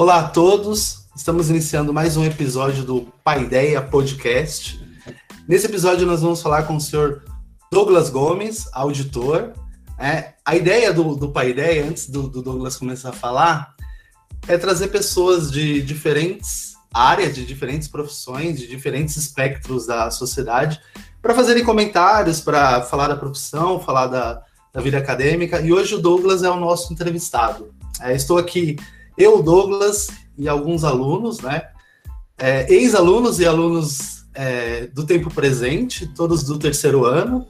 Olá a todos, estamos iniciando mais um episódio do Paideia Podcast. Nesse episódio nós vamos falar com o senhor Douglas Gomes, auditor. É, a ideia do, do Paideia, antes do, do Douglas começar a falar, é trazer pessoas de diferentes áreas, de diferentes profissões, de diferentes espectros da sociedade, para fazerem comentários, para falar da profissão, falar da, da vida acadêmica. E hoje o Douglas é o nosso entrevistado. É, estou aqui eu, Douglas e alguns alunos, né? É, Ex-alunos e alunos é, do tempo presente, todos do terceiro ano,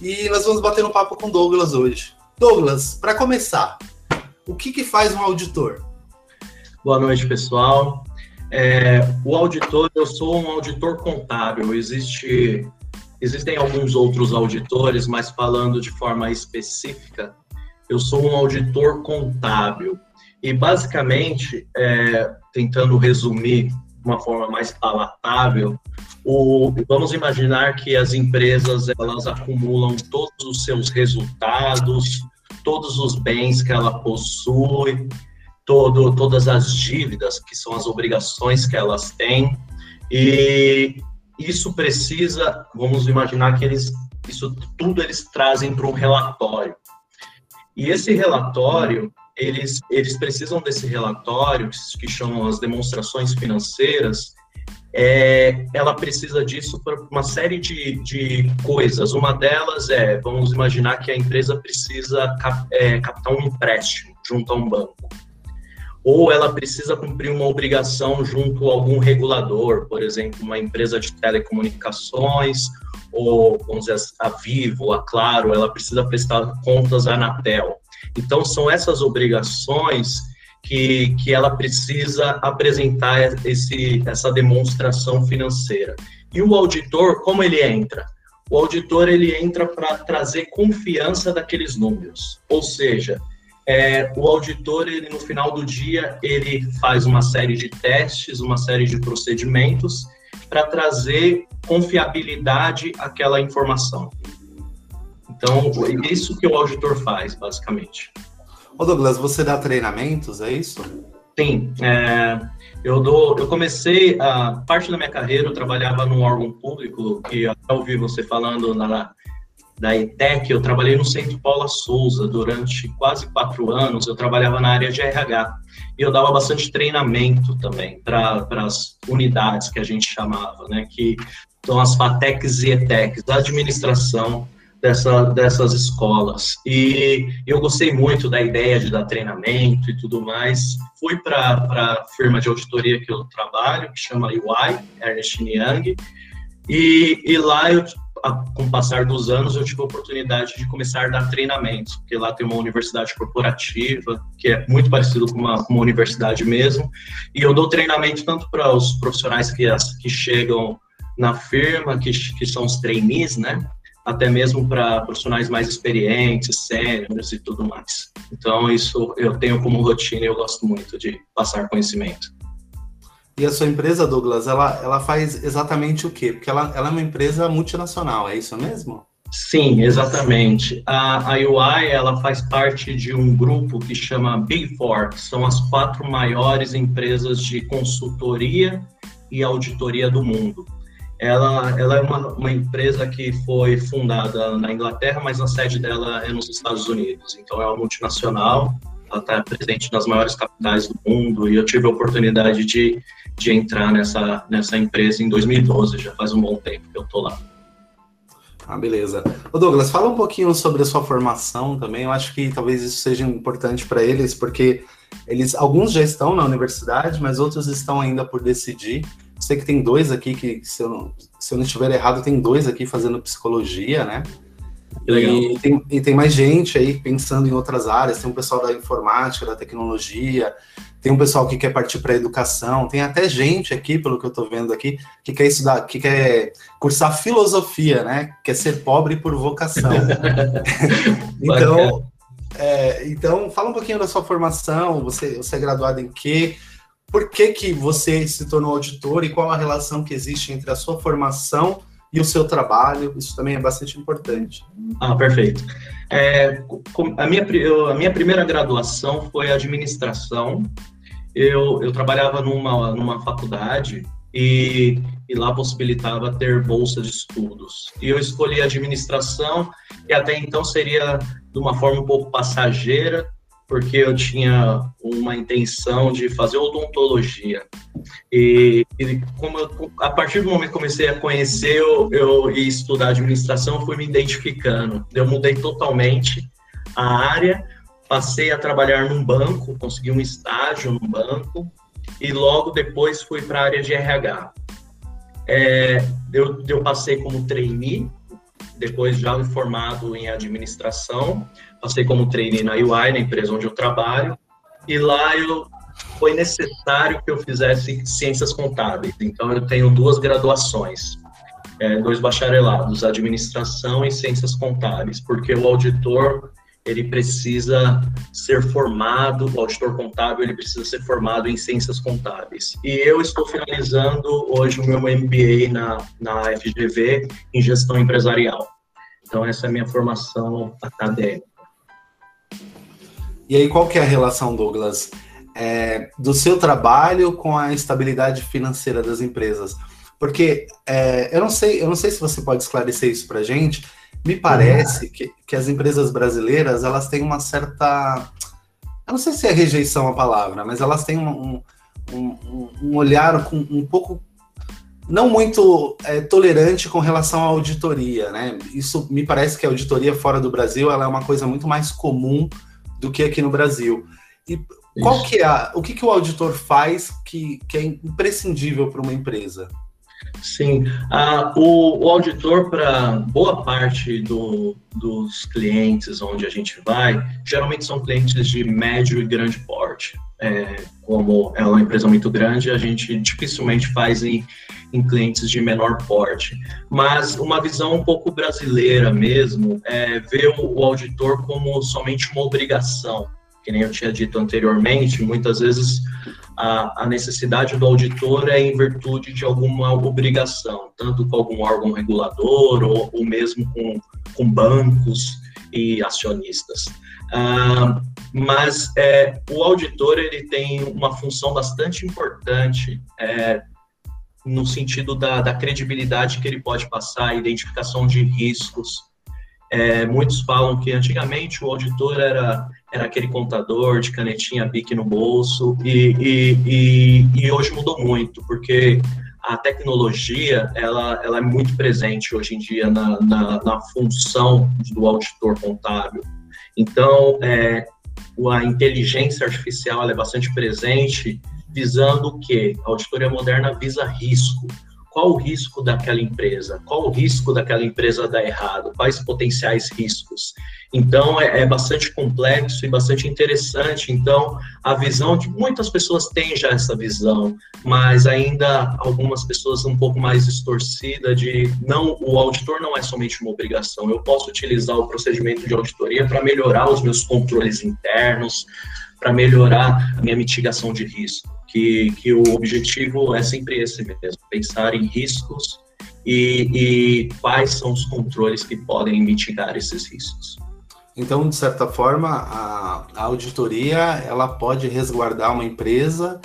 e nós vamos bater um papo com Douglas hoje. Douglas, para começar, o que, que faz um auditor? Boa noite, pessoal. É, o auditor, eu sou um auditor contábil. Existe, existem alguns outros auditores, mas falando de forma específica, eu sou um auditor contábil. E basicamente, é, tentando resumir de uma forma mais palatável, o, vamos imaginar que as empresas elas acumulam todos os seus resultados, todos os bens que ela possui, todo, todas as dívidas, que são as obrigações que elas têm, e isso precisa, vamos imaginar que eles, isso tudo eles trazem para um relatório. E esse relatório, eles, eles precisam desse relatório, que chamam as demonstrações financeiras, é, ela precisa disso para uma série de, de coisas. Uma delas é, vamos imaginar que a empresa precisa cap, é, captar um empréstimo junto a um banco. Ou ela precisa cumprir uma obrigação junto a algum regulador, por exemplo, uma empresa de telecomunicações, ou vamos dizer, a Vivo, a Claro, ela precisa prestar contas à Anatel. Então, são essas obrigações que, que ela precisa apresentar esse, essa demonstração financeira. E o auditor, como ele entra? O auditor ele entra para trazer confiança daqueles números, ou seja, é, o auditor ele no final do dia ele faz uma série de testes, uma série de procedimentos para trazer confiabilidade àquela informação. Então, é isso que o auditor faz, basicamente. Ô Douglas, você dá treinamentos, é isso? Sim, é, eu dou, eu comecei a parte da minha carreira, eu trabalhava num órgão público, que até ouvi você falando na, da ETEC, eu trabalhei no Centro Paula Souza durante quase quatro anos, eu trabalhava na área de RH, e eu dava bastante treinamento também para as unidades que a gente chamava, né, que são as FATECs e ETECs, da administração, dessa, dessas escolas. E eu gostei muito da ideia de dar treinamento e tudo mais. Fui para a firma de auditoria que eu trabalho, que chama UI, Ernest Young, e, e lá eu com o passar dos anos, eu tive a oportunidade de começar a dar treinamentos, porque lá tem uma universidade corporativa, que é muito parecido com uma, uma universidade mesmo, e eu dou treinamento tanto para os profissionais que, que chegam na firma, que, que são os trainees, né, até mesmo para profissionais mais experientes, sêniores e tudo mais. Então, isso eu tenho como rotina e eu gosto muito de passar conhecimento. E a sua empresa, Douglas, ela, ela faz exatamente o quê? Porque ela, ela é uma empresa multinacional, é isso mesmo? Sim, exatamente. A, a UI ela faz parte de um grupo que chama Big Four, que são as quatro maiores empresas de consultoria e auditoria do mundo. Ela, ela é uma, uma empresa que foi fundada na Inglaterra, mas a sede dela é nos Estados Unidos. Então, é uma multinacional, ela está presente nas maiores capitais do mundo, e eu tive a oportunidade de, de entrar nessa, nessa empresa em 2012, já faz um bom tempo que eu estou lá. Ah, beleza. Ô Douglas, fala um pouquinho sobre a sua formação também. Eu acho que talvez isso seja importante para eles, porque eles, alguns já estão na universidade, mas outros estão ainda por decidir. Sei que tem dois aqui que, se eu, não, se eu não estiver errado, tem dois aqui fazendo psicologia, né? E tem, e tem mais gente aí pensando em outras áreas. Tem um pessoal da informática, da tecnologia, tem um pessoal que quer partir para a educação, tem até gente aqui, pelo que eu estou vendo aqui, que quer estudar, que quer cursar filosofia, né? Quer ser pobre por vocação. então, é, então, fala um pouquinho da sua formação. Você, você é graduado em quê? Por que, que você se tornou auditor e qual a relação que existe entre a sua formação e o seu trabalho. Isso também é bastante importante. Ah, perfeito. É, a, minha, a minha primeira graduação foi administração. eu, eu trabalhava numa, numa faculdade e, e lá possibilitava ter bolsa de estudos. E eu escolhi administração, e até então seria de uma forma um pouco passageira, porque eu tinha uma intenção de fazer odontologia. E, e como eu, a partir do momento que comecei a conhecer eu, e estudar administração, fui me identificando. Eu mudei totalmente a área, passei a trabalhar num banco, consegui um estágio num banco e logo depois fui para a área de RH. É, eu, eu passei como trainee, depois já formado em administração, passei como trainee na UI, na empresa onde eu trabalho, e lá eu foi necessário que eu fizesse ciências contábeis. Então eu tenho duas graduações, é, dois bacharelados, administração e ciências contábeis, porque o auditor ele precisa ser formado, o auditor contábil ele precisa ser formado em ciências contábeis. E eu estou finalizando hoje o meu MBA na, na FGV em gestão empresarial. Então essa é a minha formação acadêmica. E aí qual que é a relação, Douglas, é, do seu trabalho com a estabilidade financeira das empresas? Porque é, eu não sei, eu não sei se você pode esclarecer isso para gente, me parece que, que as empresas brasileiras elas têm uma certa. Eu não sei se é rejeição a palavra, mas elas têm um, um, um olhar com, um pouco não muito é, tolerante com relação à auditoria, né? Isso me parece que a auditoria fora do Brasil ela é uma coisa muito mais comum do que aqui no Brasil. E qual que é a, o que, que o auditor faz que, que é imprescindível para uma empresa? Sim, ah, o, o, auditor, para boa parte do, dos clientes onde a gente vai, geralmente são clientes de médio e grande porte. É, como é uma empresa muito grande, a gente dificilmente faz em, em clientes de menor porte. Mas uma visão um pouco brasileira mesmo é ver o, o auditor como somente uma obrigação que nem eu tinha dito anteriormente, muitas vezes a, a, necessidade do auditor é em virtude de alguma obrigação, tanto com algum órgão regulador ou, ou mesmo com, com bancos e acionistas. Ah, mas é, o auditor ele tem uma função bastante importante é, no sentido da, da, credibilidade que ele pode passar, identificação de riscos. É, muitos falam que antigamente o auditor era era aquele contador de canetinha BIC no bolso, e, e, e, e, hoje mudou muito, porque a tecnologia ela, ela é muito presente hoje em dia na, na, na função do auditor contábil. Então, é, a inteligência artificial é bastante presente, visando o quê? A auditoria moderna visa risco qual o risco daquela empresa, qual o risco daquela empresa dar errado, quais potenciais riscos. Então, é, é, bastante complexo e bastante interessante. Então, a visão de muitas pessoas têm já essa visão, mas ainda algumas pessoas um pouco mais distorcida de não, o auditor não é somente uma obrigação. Eu posso utilizar o procedimento de auditoria para melhorar os meus controles internos, para melhorar a minha mitigação de risco que, que o objetivo é sempre esse mesmo, pensar em riscos e, e quais são os controles que podem mitigar esses riscos. Então, de certa forma, a, a, auditoria ela pode resguardar uma empresa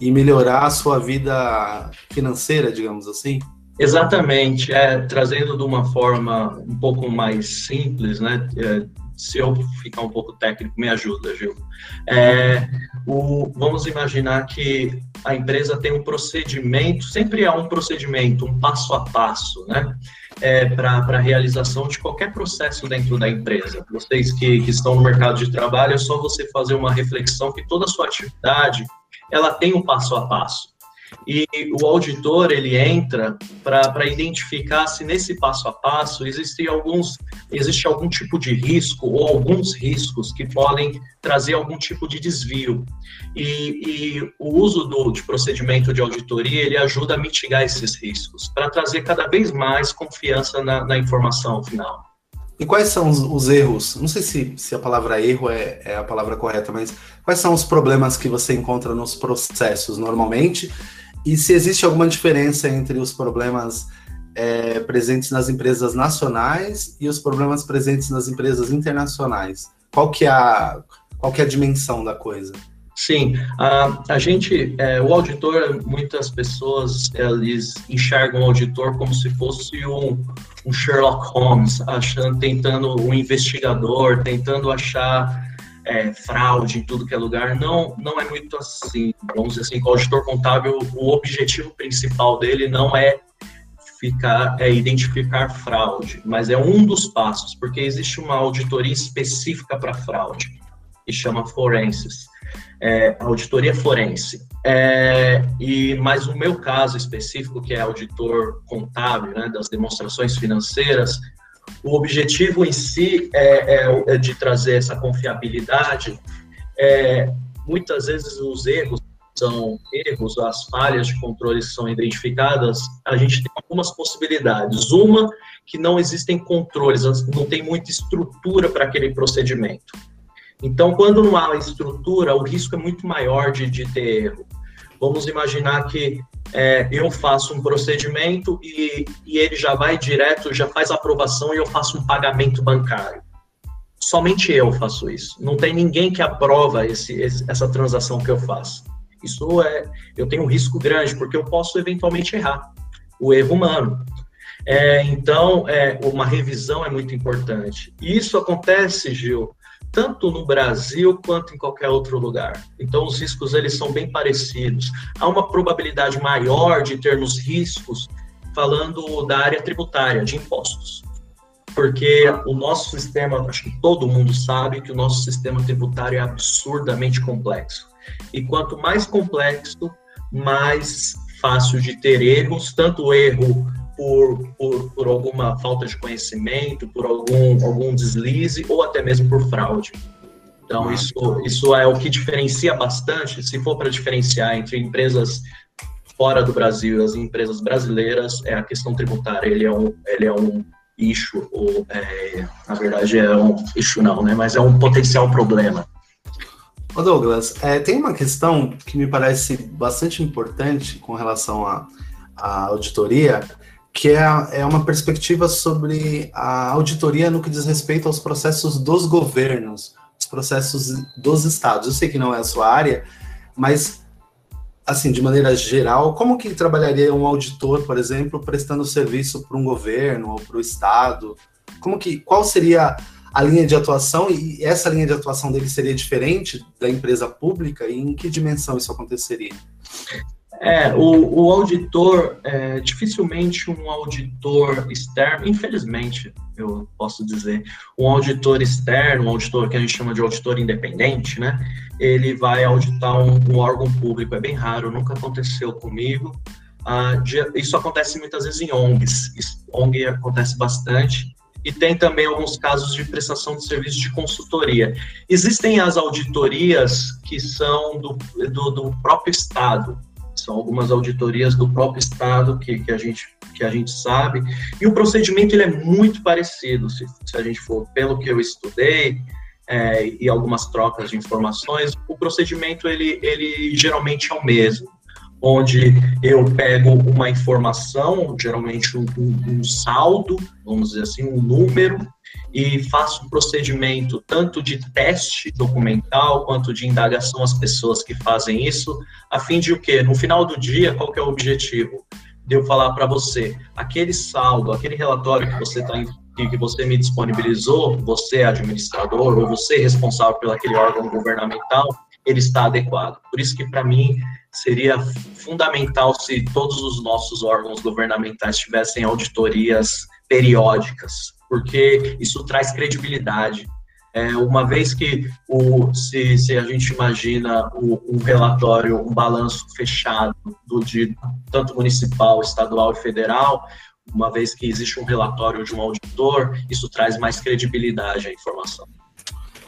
e melhorar a sua vida financeira, digamos assim? Exatamente, é, trazendo de uma forma um pouco mais simples, né? É, se eu ficar um pouco técnico, me ajuda, Gil. É, o, vamos imaginar que a empresa tem um procedimento, sempre há um procedimento, um passo a passo, né? É, para a realização de qualquer processo dentro da empresa. Vocês que, que estão no mercado de trabalho, é só você fazer uma reflexão que toda a sua atividade ela tem um passo a passo e o auditor ele entra para identificar se nesse passo a passo existe alguns existe algum tipo de risco ou alguns riscos que podem trazer algum tipo de desvio e, e o uso do de procedimento de auditoria ele ajuda a mitigar esses riscos para trazer cada vez mais confiança na, na informação final. E quais são os, os, erros? Não sei se, se a palavra erro é, é, a palavra correta, mas quais são os problemas que você encontra nos processos normalmente e se existe alguma diferença entre os problemas é, presentes nas empresas nacionais e os problemas presentes nas empresas internacionais? Qual que é a, qual que é a dimensão da coisa? Sim, a, a gente, é, o auditor, muitas pessoas eles enxergam o auditor como se fosse um, um Sherlock Holmes, achando, tentando um investigador, tentando achar é, fraude em tudo que é lugar. Não, não é muito assim. Vamos dizer assim, o auditor contábil, o objetivo principal dele não é ficar, é identificar fraude, mas é um dos passos, porque existe uma auditoria específica para fraude, que chama forenses é, auditoria forense. É, e mas o meu caso específico, que é auditor contábil, né, das demonstrações financeiras, o objetivo em si é, é, é de trazer essa confiabilidade. É, muitas vezes os erros são erros, as falhas de controle são identificadas, a gente tem algumas possibilidades. Uma, que não existem controles, não tem muita estrutura para aquele procedimento. Então, quando não há estrutura, o risco é muito maior de, de ter erro. Vamos imaginar que é, eu faço um procedimento e, e ele já vai direto, já faz a aprovação e eu faço um pagamento bancário. Somente eu faço isso. Não tem ninguém que aprova esse, esse, essa transação que eu faço. Isso é, eu tenho um risco grande porque eu posso eventualmente errar. O erro humano. É, então, é, uma revisão é muito importante. Isso acontece, Gil, tanto no Brasil quanto em qualquer outro lugar. Então, os riscos eles são bem parecidos. Há uma probabilidade maior de termos riscos falando da área tributária, de impostos. Porque o nosso sistema, acho que todo mundo sabe que o nosso sistema tributário é absurdamente complexo. E quanto mais complexo, mais fácil de ter erros, tanto erro por, por, por alguma falta de conhecimento, por algum, algum deslize ou até mesmo por fraude. Então, ah, isso, isso é o que diferencia bastante, se for para diferenciar entre empresas fora do Brasil e as empresas brasileiras, é a questão tributária. Ele é um, ele é um eixo, ou, é, na verdade, é um eixo não, né? Mas é um potencial problema. Ô Douglas, é, tem uma questão que me parece bastante importante com relação à, à auditoria, que é, é uma perspectiva sobre a auditoria no que diz respeito aos processos dos governos, os processos dos estados. Eu sei que não é a sua área, mas assim, de maneira geral, como que trabalharia um auditor, por exemplo, prestando serviço para um governo ou para o estado? Como que qual seria a linha de atuação e essa linha de atuação dele seria diferente da empresa pública e em que dimensão isso aconteceria? É, o, o auditor, é, dificilmente um auditor externo, infelizmente, eu posso dizer, um auditor externo, um auditor que a gente chama de auditor independente, né? Ele vai auditar um, um órgão público, é bem raro, nunca aconteceu comigo. Ah, isso acontece muitas vezes em ONGs, ONG acontece bastante, e tem também alguns casos de prestação de serviço de consultoria. Existem as auditorias que são do, do, do próprio Estado, são algumas auditorias do próprio Estado que, que, a, gente, que a gente sabe, e o procedimento ele é muito parecido, se, se a gente for, pelo que eu estudei, é, e algumas trocas de informações, o procedimento ele, ele geralmente é o mesmo, onde eu pego uma informação, geralmente um, um, um saldo, vamos dizer assim, um número, e faço um procedimento tanto de teste documental quanto de indagação às pessoas que fazem isso, a fim de o quê? No final do dia, qual é o objetivo? De eu falar para você, aquele saldo, aquele relatório que você está que você me disponibilizou, você é administrador ou você é responsável pelo aquele órgão governamental, ele está adequado. Por isso que para mim seria fundamental se todos os nossos órgãos governamentais tivessem auditorias periódicas, porque isso traz credibilidade. É, uma vez que o, se, se, a gente imagina o, um relatório, um balanço fechado do de tanto municipal, estadual e federal, uma vez que existe um relatório de um auditor, isso traz mais credibilidade à informação.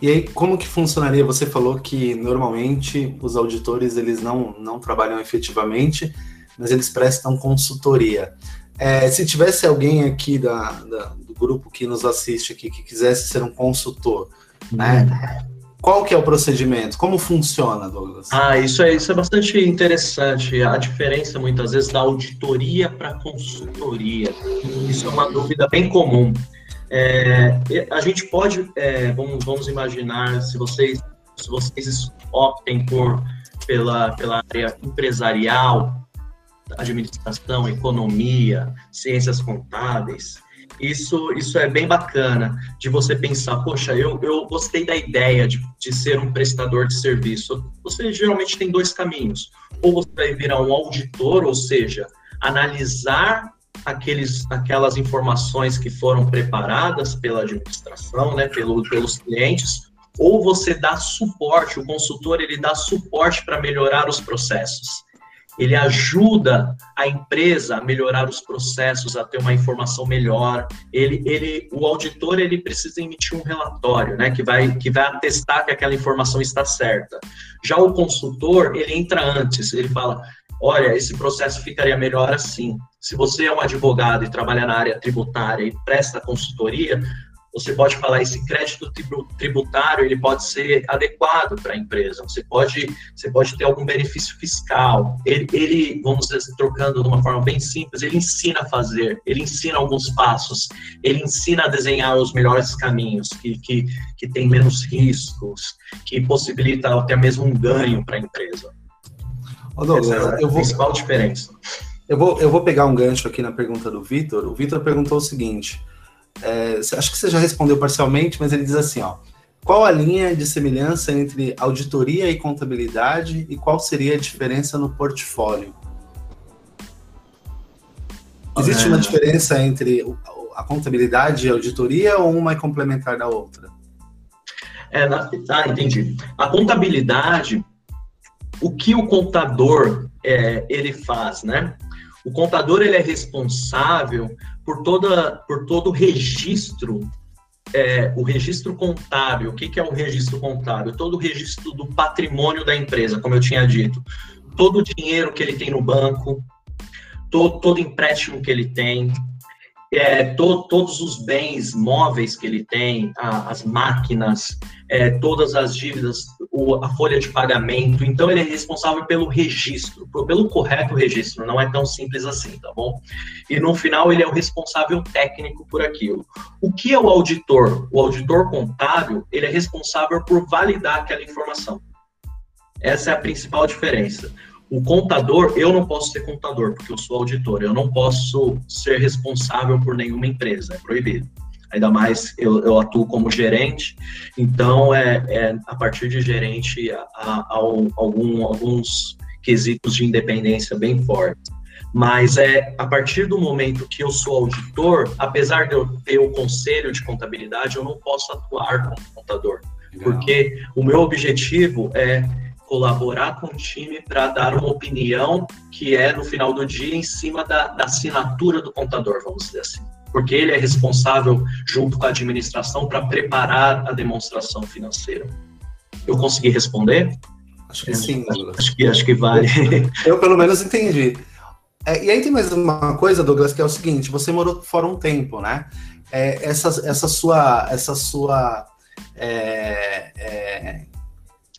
E aí, como que funcionaria? Você falou que normalmente os auditores eles não, não trabalham efetivamente, mas eles prestam consultoria. É, se tivesse alguém aqui da, da, do grupo que nos assiste aqui que quisesse ser um consultor, né? Qual que é o procedimento? Como funciona, Douglas? Ah, isso é, isso é bastante interessante. A diferença, muitas vezes, da auditoria para consultoria. Isso é uma dúvida bem comum. É, a gente pode, é, vamos, vamos imaginar, se vocês vocês optem por pela, pela área empresarial, administração, economia, ciências contábeis. Isso, isso é bem bacana de você pensar, poxa, eu, eu gostei da ideia de, de ser um prestador de serviço. Você geralmente tem dois caminhos. Ou você vai virar um auditor, ou seja, analisar aqueles, aquelas informações que foram preparadas pela administração, né, pelo, pelos clientes, ou você dá suporte, o consultor ele dá suporte para melhorar os processos ele ajuda a empresa a melhorar os processos, a ter uma informação melhor. Ele, ele, o auditor ele precisa emitir um relatório, né, que vai que vai atestar que aquela informação está certa. Já o consultor ele entra antes, ele fala, olha, esse processo ficaria melhor assim. Se você é um advogado e trabalha na área tributária e presta consultoria, você pode falar esse crédito tributário ele pode ser adequado para a empresa. Você pode você pode ter algum benefício fiscal. Ele, ele vamos dizer, trocando de uma forma bem simples, ele ensina a fazer, ele ensina alguns passos, ele ensina a desenhar os melhores caminhos que que, que tem menos riscos, que possibilita até mesmo um ganho para a empresa. Douglas, Essa é a eu vou... principal diferença. Eu vou, eu vou pegar um gancho aqui na pergunta do Vitor. O Vitor perguntou o seguinte: é, acho que você já respondeu parcialmente, mas ele diz assim, ó. Qual a linha de semelhança entre auditoria e contabilidade e qual seria a diferença no portfólio? Existe uma diferença entre a contabilidade e a auditoria ou uma é complementar da outra? É, na, ah, entendi. A contabilidade, o que o contador é, ele faz, né? O contador ele é responsável por, toda, por todo o registro, é, o registro contábil. O que, que é o registro contábil? Todo o registro do patrimônio da empresa, como eu tinha dito. Todo o dinheiro que ele tem no banco, todo, todo empréstimo que ele tem, é, to, todos os bens móveis que ele tem, a, as máquinas, é, todas as dívidas, o, a folha de pagamento. Então, ele é responsável pelo registro, pelo correto registro. Não é tão simples assim, tá bom? E no final, ele é o responsável técnico por aquilo. O que é o auditor? O auditor contábil, ele é responsável por validar aquela informação. Essa é a principal diferença. O contador, eu não posso ser contador, porque eu sou auditor, eu não posso ser responsável por nenhuma empresa, é proibido. Ainda mais eu, eu atuo como gerente, então é, é a partir de gerente há, há algum, alguns quesitos de independência bem fortes. Mas é a partir do momento que eu sou auditor, apesar de eu ter o conselho de contabilidade, eu não posso atuar como contador, Legal. porque o meu objetivo é colaborar com o time para dar uma opinião que é, no final do dia, em cima da, da assinatura do contador, vamos dizer assim. Porque ele é responsável, junto com a administração, para preparar a demonstração financeira. Eu consegui responder? Acho que sim. Douglas. Acho que, acho que vale. Eu, pelo menos, entendi. É, e aí tem mais uma coisa, Douglas, que é o seguinte: você morou fora um tempo, né? É, essa, essa sua, essa sua é, é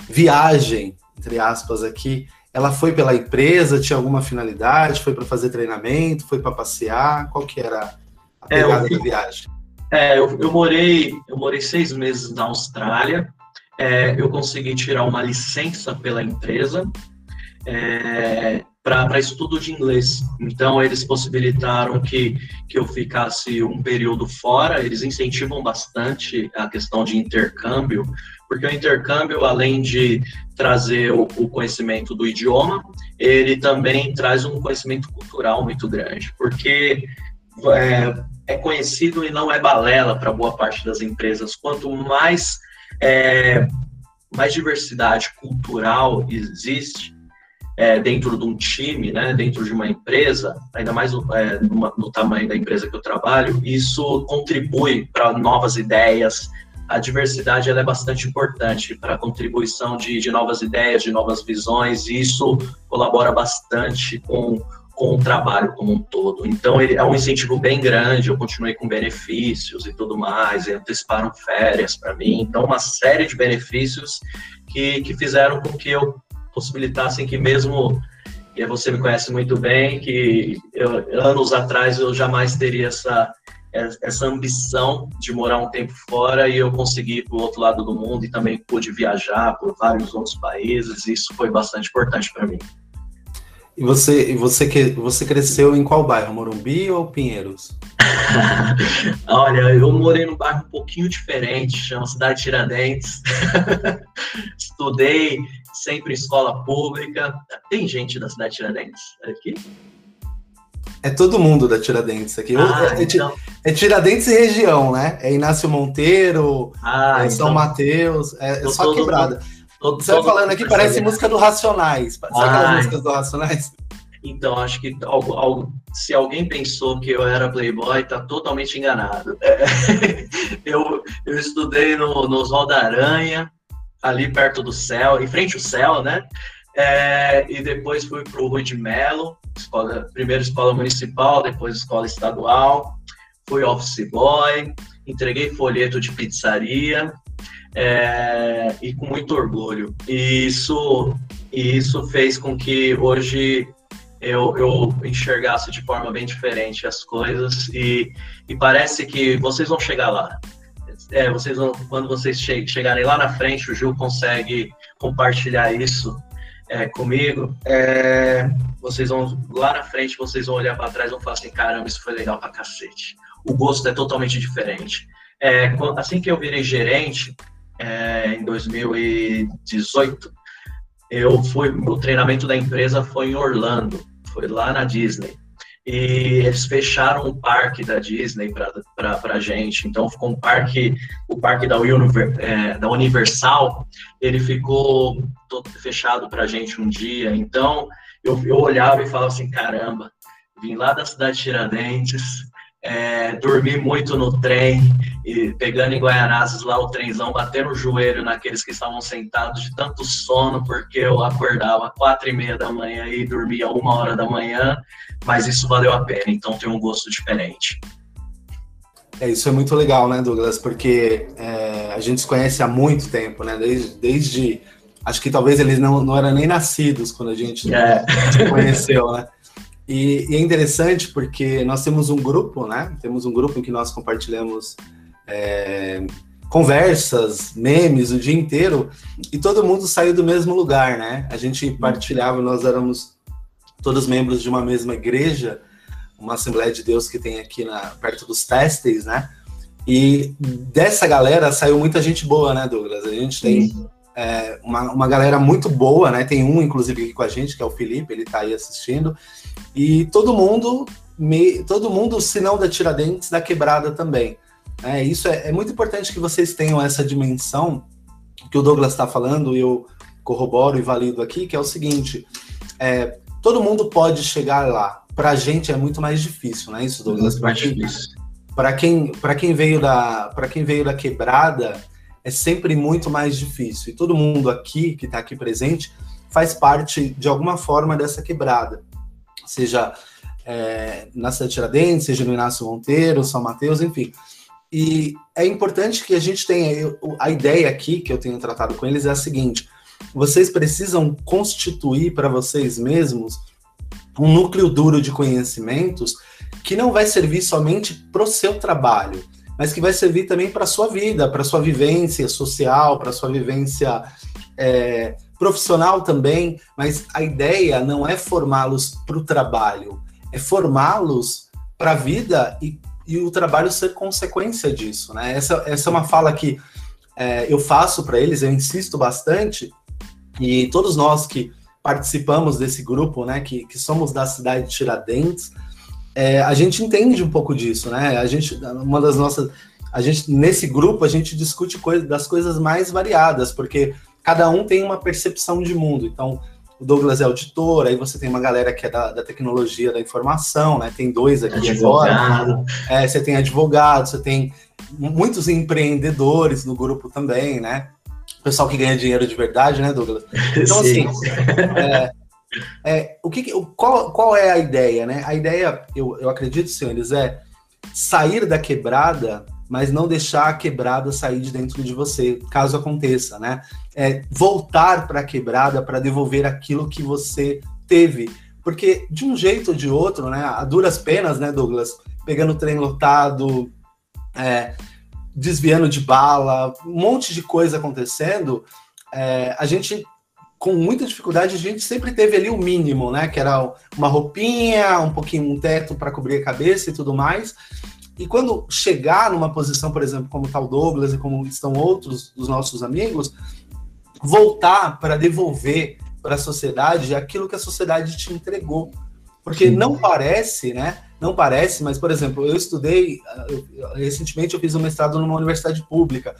viagem, entre aspas, aqui, ela foi pela empresa, tinha alguma finalidade? Foi para fazer treinamento? Foi para passear? Qual que era pegada é, eu, da viagem? É, eu, eu, morei, eu morei seis meses na Austrália. É, eu consegui tirar uma licença pela empresa é, para estudo de inglês. Então, eles possibilitaram que, que eu ficasse um período fora. Eles incentivam bastante a questão de intercâmbio porque o intercâmbio, além de trazer o, o, conhecimento do idioma, ele também traz um conhecimento cultural muito grande, porque é, é conhecido e não é balela para boa parte das empresas. Quanto mais, é, mais diversidade cultural existe, é, dentro de um time, né, dentro de uma empresa, ainda mais é, numa, no tamanho da empresa que eu trabalho, isso contribui para novas ideias, a diversidade é bastante importante para a contribuição de, de novas ideias, de novas visões, e isso colabora bastante com, com o trabalho como um todo. Então, ele é um incentivo bem grande, eu continuei com benefícios e tudo mais, e anteciparam férias para mim, então uma série de benefícios que, que fizeram com que eu possibilitassem que mesmo e você me conhece muito bem, que eu, anos atrás eu jamais teria essa, essa ambição de morar um tempo fora e eu consegui ir para o outro lado do mundo e também pude viajar por vários outros países. E isso foi bastante importante para mim. E você, você que você cresceu em qual bairro? Morumbi ou Pinheiros? Olha, eu morei num bairro um pouquinho diferente, chama Cidade Tiradentes. Estudei sempre em escola pública. Tem gente da Cidade Tiradentes aqui? É todo mundo da Tiradentes aqui. Ah, é, é então... é, Tiradentes e região, né? É Inácio Monteiro, ah, é São então... Mateus, é, é só quebrada. Todo, Você todo, falando aqui parece música do Racionais. Sabe ah, aquelas músicas do Racionais? Então, acho que algo, algo, se alguém pensou que eu era playboy, tá totalmente enganado. É, eu, eu estudei no, no Oswaldo Aranha, ali perto do céu, em frente ao céu, né? É, e depois fui para o Rui de Melo, escola, primeiro escola municipal, depois escola estadual. Fui office boy, entreguei folheto de pizzaria é, e com muito orgulho. E isso, e isso fez com que hoje eu, eu enxergasse de forma bem diferente as coisas e, e parece que vocês vão chegar lá. É, vocês vão, quando vocês che chegarem lá na frente, o Gil consegue compartilhar isso é, comigo, é, vocês vão lá na frente, vocês vão olhar para trás e vão falar assim, caramba, isso foi legal pra cacete. O gosto é totalmente diferente. É, assim que eu virei gerente, é, em 2018, eu fui, o treinamento da empresa foi em Orlando, foi lá na Disney e eles fecharam o parque da Disney para a gente. Então ficou um parque, o parque da, Univer, é, da Universal, ele ficou todo fechado para a gente um dia. Então eu, eu olhava e falava assim, caramba, vim lá da cidade de Tiradentes, é, dormi muito no trem, e pegando em Guaianazes lá o trenzão, batendo o joelho naqueles que estavam sentados de tanto sono, porque eu acordava quatro e meia da manhã e dormia uma hora da manhã, mas isso valeu a pena, então tem um gosto diferente. É, isso é muito legal, né, Douglas? Porque é, a gente se conhece há muito tempo, né? Desde, desde acho que talvez eles não, não eram nem nascidos quando a gente é. se conheceu, né? E, e, é interessante porque nós temos um grupo, né? Temos um grupo em que nós compartilhamos é, conversas, memes o dia inteiro e todo mundo saiu do mesmo lugar, né? A gente partilhava, nós éramos todos membros de uma mesma igreja, uma Assembleia de Deus que tem aqui na, perto dos Testes, né? E dessa galera saiu muita gente boa, né, Douglas? A gente tem é, uma, uma galera muito boa, né? Tem um, inclusive, aqui com a gente, que é o Felipe, ele tá aí assistindo. E todo mundo, me, todo mundo, se não da Tiradentes, da quebrada também. É, isso é, é muito importante que vocês tenham essa dimensão que o Douglas está falando e eu corroboro e valido aqui, que é o seguinte: é, todo mundo pode chegar lá. Para a gente é muito mais difícil, não é isso, Douglas? Para quem, quem, quem veio da, para quem veio da quebrada é sempre muito mais difícil. E todo mundo aqui que está aqui presente faz parte de alguma forma dessa quebrada, seja é, na Cidade Tiradentes, seja no Inácio Monteiro, São Mateus, enfim. E é importante que a gente tenha a ideia aqui que eu tenho tratado com eles é a seguinte: vocês precisam constituir para vocês mesmos um núcleo duro de conhecimentos que não vai servir somente para o seu trabalho, mas que vai servir também para a sua vida, para a sua vivência social, para a sua vivência é, profissional também. Mas a ideia não é formá-los para o trabalho, é formá-los para a vida e, e, o trabalho ser consequência disso. Né? Essa, essa é uma fala que é, eu faço para eles, eu insisto bastante, e todos nós que participamos desse grupo, né, que, que somos da cidade de Tiradentes, é, a gente entende um pouco disso, né? A gente, uma das nossas, a gente nesse grupo a gente discute coisa, das coisas mais variadas, porque cada um tem uma percepção de mundo. Então, o Douglas é auditor, aí você tem uma galera que é da, da tecnologia da informação, né? Tem dois aqui advogado. agora. É, você tem advogado, você tem muitos empreendedores no grupo também, né? Pessoal que ganha dinheiro de verdade, né, Douglas? Então, Sim. assim, é, é, o que, qual, qual é a ideia, né? A ideia, eu, eu acredito, senhores, é sair da quebrada, mas não deixar a quebrada sair de dentro de você, caso aconteça, né? É voltar para a quebrada para devolver aquilo que você teve, Porque de um jeito ou de outro, né, a duras penas, né, Douglas, pegando o trem lotado, é, desviando de bala, um monte de coisa acontecendo, é, a gente com muita dificuldade, a gente sempre teve ali o mínimo, né? Que era uma roupinha, um pouquinho um teto para cobrir a cabeça e tudo mais. E quando chegar numa posição, por exemplo, como está o Douglas e como estão outros dos nossos amigos, voltar para devolver para a sociedade aquilo que a sociedade te entregou. Porque não parece, né? Não parece, mas, por exemplo, eu estudei, eu, recentemente eu fiz um mestrado numa universidade pública.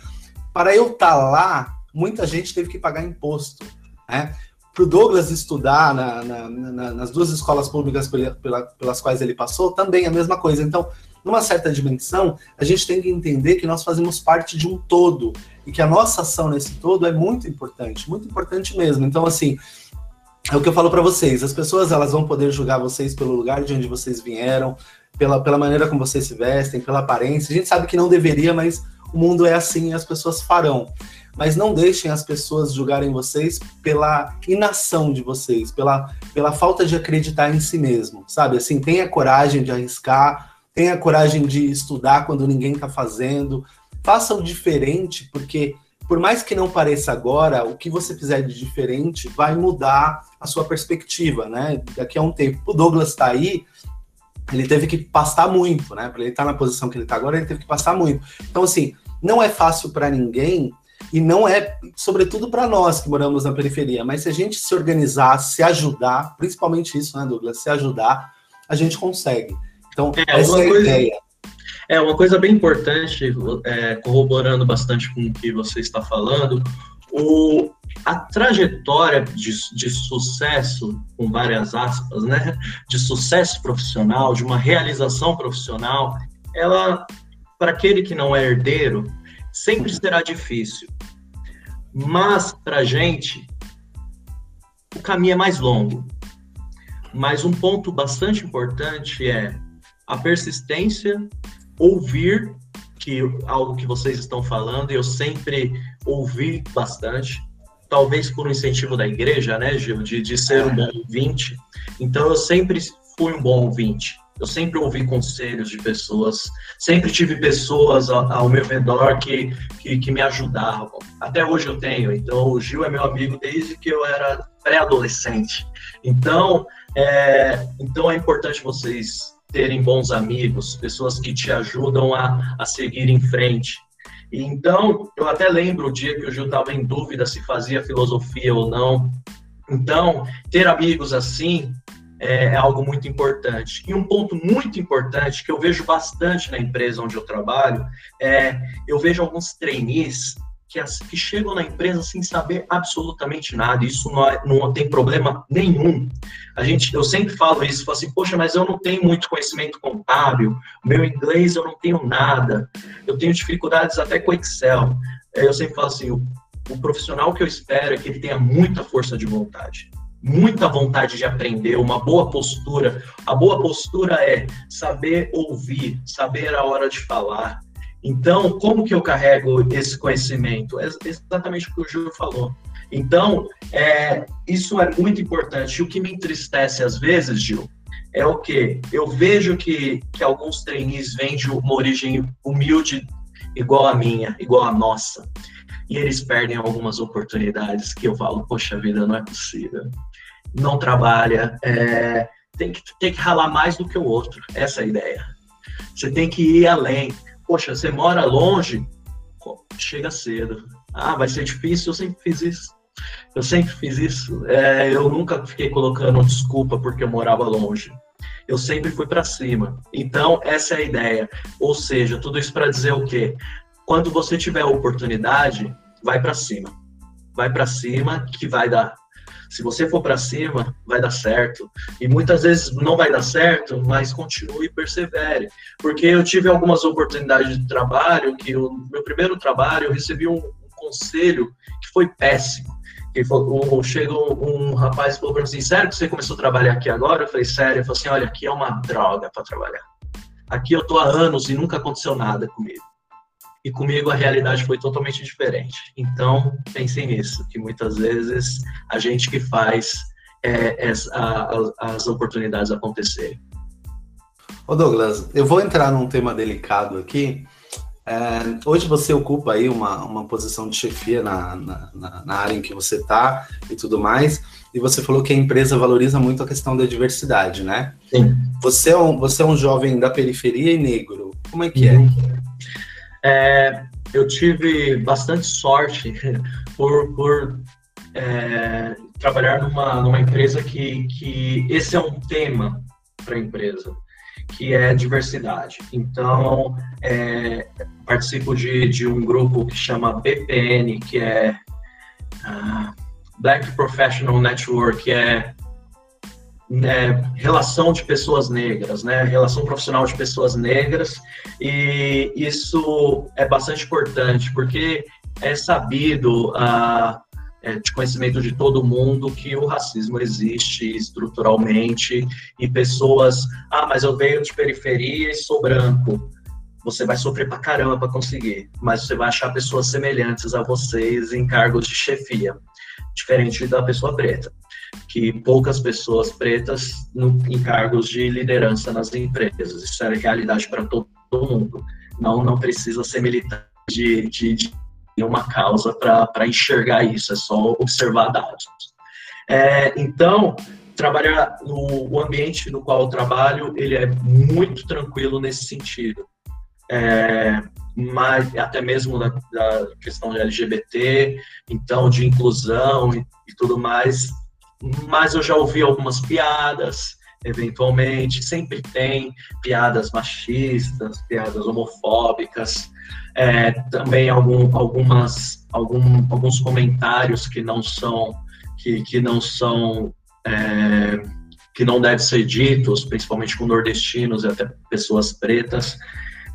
Para eu estar tá lá, muita gente teve que pagar imposto. Né? Para o Douglas estudar na, na, na, nas duas escolas públicas pela, pelas quais ele passou, também a mesma coisa. Então, numa certa dimensão, a gente tem que entender que nós fazemos parte de um todo e que a nossa ação nesse todo é muito importante, muito importante mesmo. Então, assim, é o que eu falo para vocês: as pessoas elas vão poder julgar vocês pelo lugar de onde vocês vieram, pela, pela maneira como vocês se vestem, pela aparência. A gente sabe que não deveria, mas o mundo é assim e as pessoas farão mas não deixem as pessoas julgarem vocês pela inação de vocês, pela, pela falta de acreditar em si mesmo, sabe? Assim, tenha coragem de arriscar, tenha coragem de estudar quando ninguém está fazendo, faça o diferente, porque por mais que não pareça agora, o que você fizer de diferente vai mudar a sua perspectiva, né? Daqui a um tempo. O Douglas está aí, ele teve que passar muito, né? Para ele estar tá na posição que ele está agora, ele teve que passar muito. Então, assim, não é fácil para ninguém e não é, sobretudo para nós que moramos na periferia, mas se a gente se organizar, se ajudar, principalmente isso, né, Douglas? Se ajudar, a gente consegue. Então, é, essa é a coisa, ideia. É, uma coisa bem importante, é, corroborando bastante com o que você está falando, o, a trajetória de, de sucesso, com várias aspas, né, de sucesso profissional, de uma realização profissional, ela, para aquele que não é herdeiro, sempre será difícil. Mas, para a gente, o caminho é mais longo. Mas um ponto bastante importante é a persistência, ouvir que algo que vocês estão falando, eu sempre ouvi bastante, talvez por um incentivo da igreja, né, Gil, de, de ser um bom ouvinte. Então, eu sempre fui um bom ouvinte. Eu sempre ouvi conselhos de pessoas, sempre tive pessoas ao, meu redor que, que, que, me ajudavam. Até hoje eu tenho. Então, o Gil é meu amigo desde que eu era pré-adolescente. Então, é, então é importante vocês terem bons amigos, pessoas que te ajudam a, a seguir em frente. Então, eu até lembro o dia que o Gil estava em dúvida se fazia filosofia ou não. Então, ter amigos assim é, é, algo muito importante. E um ponto muito importante que eu vejo bastante na empresa onde eu trabalho é eu vejo alguns trainees que, as, que chegam na empresa sem saber absolutamente nada. Isso não, é, não tem problema nenhum. A gente, eu sempre falo isso, falo assim, poxa, mas eu não tenho muito conhecimento contábil, meu inglês eu não tenho nada, eu tenho dificuldades até com Excel. Eu sempre falo assim, o, o profissional que eu espero é que ele tenha muita força de vontade muita vontade de aprender, uma boa postura. A boa postura é saber ouvir, saber a hora de falar. Então, como que eu carrego esse conhecimento? É exatamente o que o Júlio falou. Então, é, isso é muito importante. O que me entristece às vezes, Gil, é o que eu vejo que, que alguns trainees vêm de uma origem humilde igual a minha, igual a nossa. E eles perdem algumas oportunidades que eu falo, poxa vida, não é possível não trabalha, é, tem, que, tem que ralar mais do que o outro. Essa é a ideia. Você tem que ir além. Poxa, você mora longe, chega cedo. Ah, vai ser difícil, eu sempre fiz isso. Eu sempre fiz isso. É, eu nunca fiquei colocando desculpa porque eu morava longe. Eu sempre fui para cima. Então, essa é a ideia. Ou seja, tudo isso para dizer o quê? Quando você tiver a oportunidade, vai para cima. Vai para cima que vai dar. Se você for para cima, vai dar certo. E muitas vezes não vai dar certo, mas continue e persevere. Porque eu tive algumas oportunidades de trabalho, que o meu primeiro trabalho eu recebi um, um conselho que foi péssimo. Que falou, chegou um rapaz e falou para mim assim, sério que você começou a trabalhar aqui agora? Eu falei, sério. Ele falou assim, olha, aqui é uma droga para trabalhar. Aqui eu tô há anos e nunca aconteceu nada comigo e comigo a realidade foi totalmente diferente. Então, pensem nisso, que muitas vezes a gente que faz é, as, as oportunidades acontecerem. Ô Douglas, eu vou entrar num tema delicado aqui. É, hoje você ocupa aí uma, uma posição de chefia na, na, na área em que você está e tudo mais, e você falou que a empresa valoriza muito a questão da diversidade, né? Sim. Você é um, você é um jovem da periferia e negro. Como é que é? uhum. é? É eu tive bastante sorte por, por é, trabalhar numa, numa empresa que, que esse é um tema para a empresa, que é diversidade. Então, é, participo de, de um grupo que chama BPN, que é uh, Black Professional Network, que é né, relação de pessoas negras, né, relação profissional de pessoas negras, e isso é bastante importante, porque é sabido, uh, é, de conhecimento de todo mundo que o racismo existe estruturalmente e pessoas, ah, mas eu venho de periferia e sou branco. Você vai sofrer pra caramba para conseguir, mas você vai achar pessoas semelhantes a vocês em cargos de chefia, diferente da pessoa preta, que poucas pessoas pretas no, em cargos de liderança nas empresas. Isso é realidade para todo mundo. Não, não precisa ser militante de, de, de uma causa para enxergar isso, é só observar dados. É, então, trabalhar no ambiente no qual eu trabalho, ele é muito tranquilo nesse sentido. É, mas até mesmo da, questão de LGBT, então de inclusão e, e tudo mais. Mas eu já ouvi algumas piadas, eventualmente, sempre tem piadas machistas, piadas homofóbicas, é, também algum, algumas, algum, alguns comentários que não são que, que não são é, que não devem ser ditos, principalmente com nordestinos e até pessoas pretas.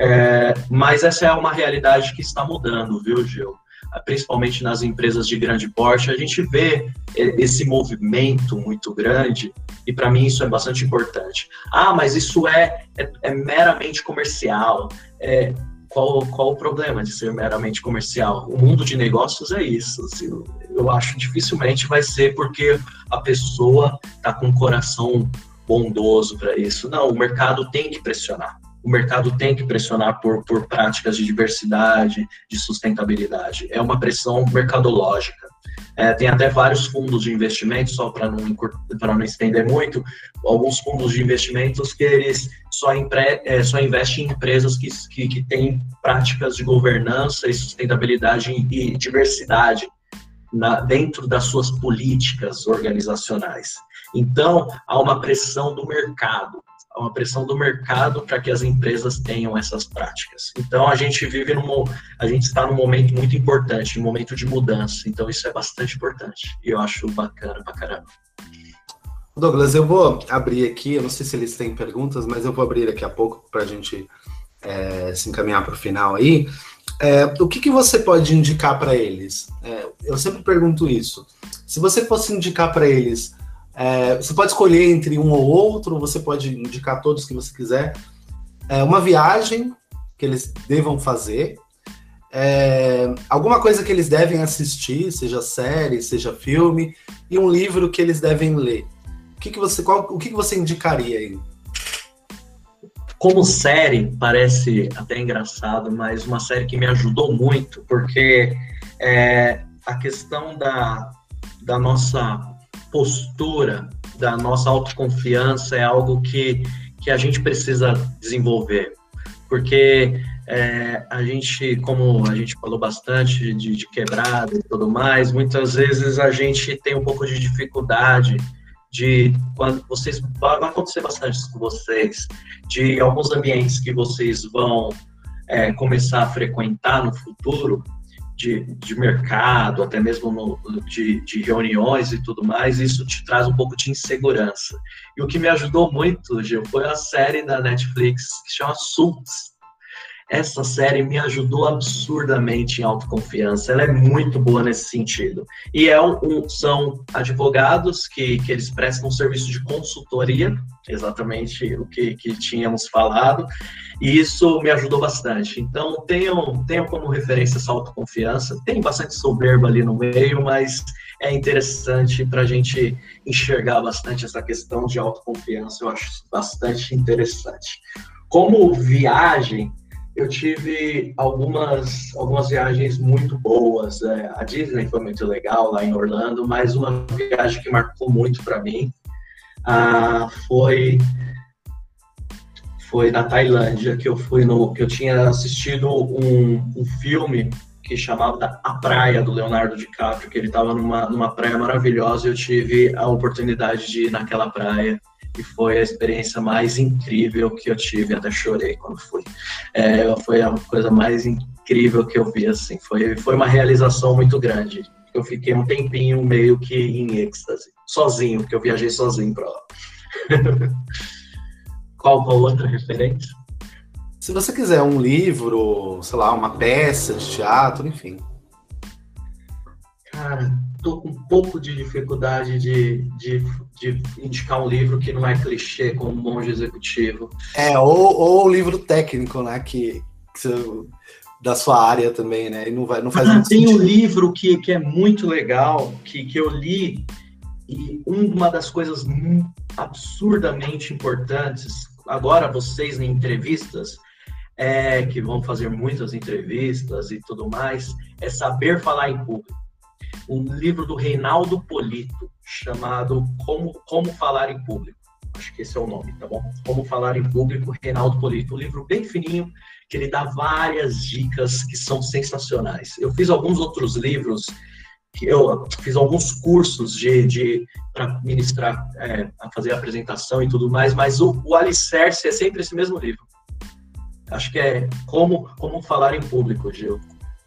É, mas essa é uma realidade que está mudando, viu, Gil? Principalmente nas empresas de grande porte, a gente vê esse movimento muito grande e para mim isso é bastante importante. Ah, mas isso é, é, é meramente comercial. É, qual, qual o problema de ser meramente comercial? O mundo de negócios é isso. Assim, eu acho dificilmente vai ser porque a pessoa está com um coração bondoso para isso. Não, o mercado tem que pressionar. O mercado tem que pressionar por, por práticas de diversidade, de sustentabilidade. É uma pressão mercadológica. É, tem até vários fundos de investimento, só para não, não estender muito, alguns fundos de investimentos que eles só, empre, é, só investem em empresas que, que, que têm práticas de governança e sustentabilidade e diversidade na, dentro das suas políticas organizacionais. Então, há uma pressão do mercado uma pressão do mercado para que as empresas tenham essas práticas. Então a gente vive num, a gente está num momento muito importante, um momento de mudança. Então isso é bastante importante e eu acho bacana pra caramba. Douglas, eu vou abrir aqui, eu não sei se eles têm perguntas, mas eu vou abrir daqui a pouco para a gente é, se encaminhar para o final aí. É, o que, que você pode indicar para eles? É, eu sempre pergunto isso. Se você fosse indicar para eles é, você pode escolher entre um ou outro, você pode indicar todos que você quiser. É, uma viagem que eles devam fazer, é, alguma coisa que eles devem assistir, seja série, seja filme, e um livro que eles devem ler. O que, que você, qual, o que, que você indicaria aí? Como série, parece até engraçado, mas uma série que me ajudou muito, porque é, a questão da, da nossa postura, da nossa autoconfiança é algo que, que a gente precisa desenvolver. Porque é, a gente, como a gente falou bastante de, de quebrada e tudo mais, muitas vezes a gente tem um pouco de dificuldade de quando vocês vai acontecer bastante com vocês, de alguns ambientes que vocês vão é, começar a frequentar no futuro, de, de mercado, até mesmo no, de, de, reuniões e tudo mais, isso te traz um pouco de insegurança. E o que me ajudou muito, Gil, foi a série da Netflix que chama Suits. Essa série me ajudou absurdamente em autoconfiança. Ela é muito boa nesse sentido. E é um, são advogados que, que eles prestam um serviço de consultoria, exatamente o que, que tínhamos falado, e isso me ajudou bastante. Então, tenham, tenham como referência essa autoconfiança. Tem bastante soberba ali no meio, mas é interessante para a gente enxergar bastante essa questão de autoconfiança. Eu acho bastante interessante. Como viagem, eu tive algumas, algumas viagens muito boas. É, a Disney foi muito legal lá em Orlando, mas uma viagem que marcou muito para mim ah, foi foi na Tailândia que eu fui no que eu tinha assistido um, um filme que chamava A Praia do Leonardo DiCaprio, que ele estava numa, numa praia maravilhosa e eu tive a oportunidade de ir naquela praia e foi a experiência mais incrível que eu tive, até chorei quando fui. É, foi a coisa mais incrível que eu vi, assim, foi, foi uma realização muito grande. Eu fiquei um tempinho meio que em êxtase, sozinho, porque eu viajei sozinho para lá. qual, qual outra referência? Se você quiser um livro, sei lá, uma peça de teatro, enfim. Cara, tô com um pouco de dificuldade de, de, de indicar um livro que não é clichê como monge executivo. É, ou, ou livro técnico, né? Que, que você, da sua área também, né? E não, vai, não faz ah, Tem sentido. um livro que, que é muito legal, que, que eu li, e uma das coisas absurdamente importantes, agora vocês em entrevistas, é, que vão fazer muitas entrevistas e tudo mais, é saber falar em público um livro do Reinaldo Polito, chamado Como, Como Falar em Público. Acho que esse é o nome, tá bom? Como Falar em Público, Reinaldo Polito. Um livro bem fininho, que ele dá várias dicas que são sensacionais. Eu fiz alguns outros livros, que eu fiz alguns cursos de, de para ministrar, é, fazer apresentação e tudo mais, mas o, o alicerce é sempre esse mesmo livro. Acho que é como, como falar em público, Gil.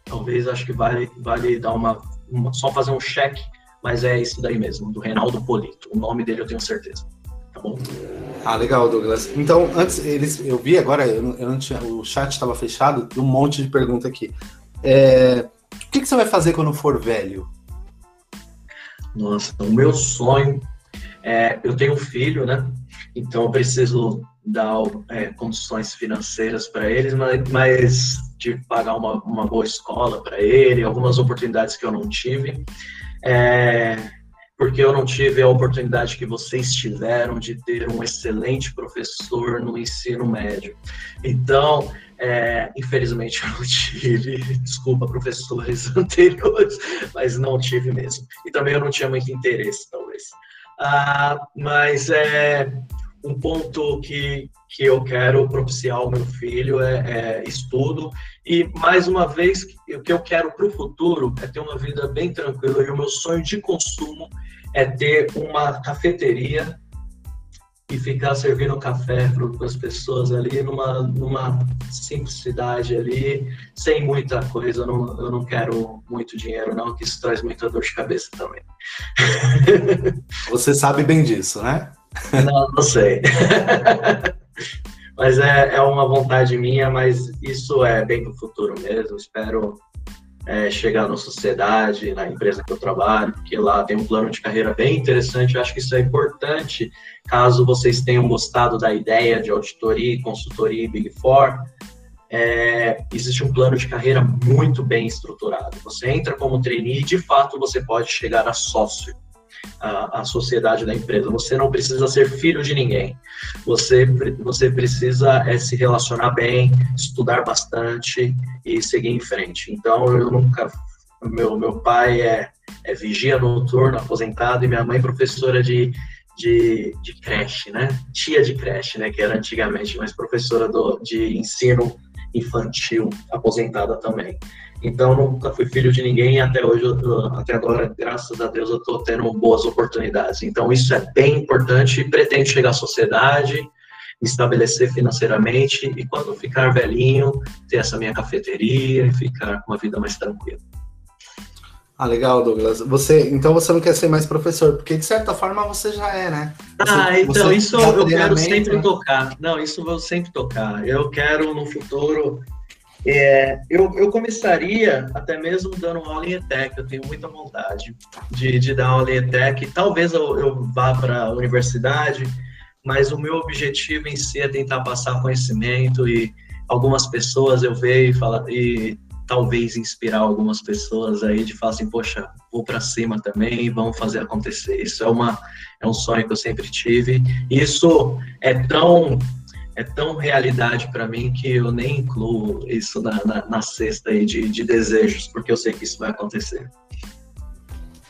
Talvez acho que vale, vale dar uma só fazer um cheque, mas é isso daí mesmo, do Reinaldo Polito. O nome dele eu tenho certeza. Tá bom? Ah, legal, Douglas. Então, antes, eles, eu vi agora, eu, eu tinha, o chat estava fechado, um monte de pergunta aqui. É, o que, que você vai fazer quando for velho? Nossa, o meu sonho é. Eu tenho um filho, né? Então eu preciso dar é, condições financeiras para eles, mas, mas de pagar uma, uma boa escola para ele, algumas oportunidades que eu não tive, é, porque eu não tive a oportunidade que vocês tiveram de ter um excelente professor no ensino médio. Então, é, infelizmente eu não tive, desculpa professores anteriores, mas não tive mesmo. E também eu não tinha muito interesse, talvez. Ah, mas é, um ponto que, que eu quero propiciar ao meu filho é, é estudo. E, mais uma vez, o que eu quero para o futuro é ter uma vida bem tranquila. E o meu sonho de consumo é ter uma cafeteria e ficar servindo café para as pessoas ali numa, numa simplicidade ali, sem muita coisa. Eu não, eu não quero muito dinheiro, não, que isso traz muita dor de cabeça também. Você sabe bem disso, né? Não, não sei. mas é, é uma vontade minha, mas isso é bem para o futuro mesmo. Espero é, chegar na sociedade, na empresa que eu trabalho, porque lá tem um plano de carreira bem interessante. Eu acho que isso é importante, caso vocês tenham gostado da ideia de auditoria, consultoria e Big Four. É, existe um plano de carreira muito bem estruturado. Você entra como trainee e, de fato, você pode chegar a sócio a, a sociedade da empresa. Você não precisa ser filho de ninguém. Você, você precisa é, se relacionar bem, estudar bastante e seguir em frente. Então, eu nunca. Meu, meu pai é, é vigia noturno, aposentado, e minha mãe professora de, de, de creche, né? Tia de creche, né? Que era antigamente, mas professora do, de ensino infantil, aposentada também. Então, nunca fui filho de ninguém e até hoje, até agora, graças a Deus, eu estou tendo boas oportunidades. Então, isso é bem importante pretendo chegar à sociedade, estabelecer financeiramente e, quando ficar velhinho, ter essa minha cafeteria e ficar com uma vida mais tranquila. Ah, legal, Douglas. Você, então você não quer ser mais professor, porque de certa forma você já é, né? Você, ah, então isso eu quero sempre né? tocar. Não, isso eu vou sempre tocar. Eu quero no futuro É, eu, eu começaria até mesmo dando aula em ETEC, eu tenho muita vontade de, de dar aula em ETEC. Talvez eu, eu vá para a universidade, mas o meu objetivo em si é tentar passar conhecimento e algumas pessoas eu vejo e, fala, e talvez inspirar algumas pessoas aí de falar assim, poxa, vou para cima também vamos fazer acontecer. Isso é uma é um sonho que eu sempre tive. Isso é tão é tão realidade para mim que eu nem incluo isso na, na, na cesta aí de, de desejos, porque eu sei que isso vai acontecer.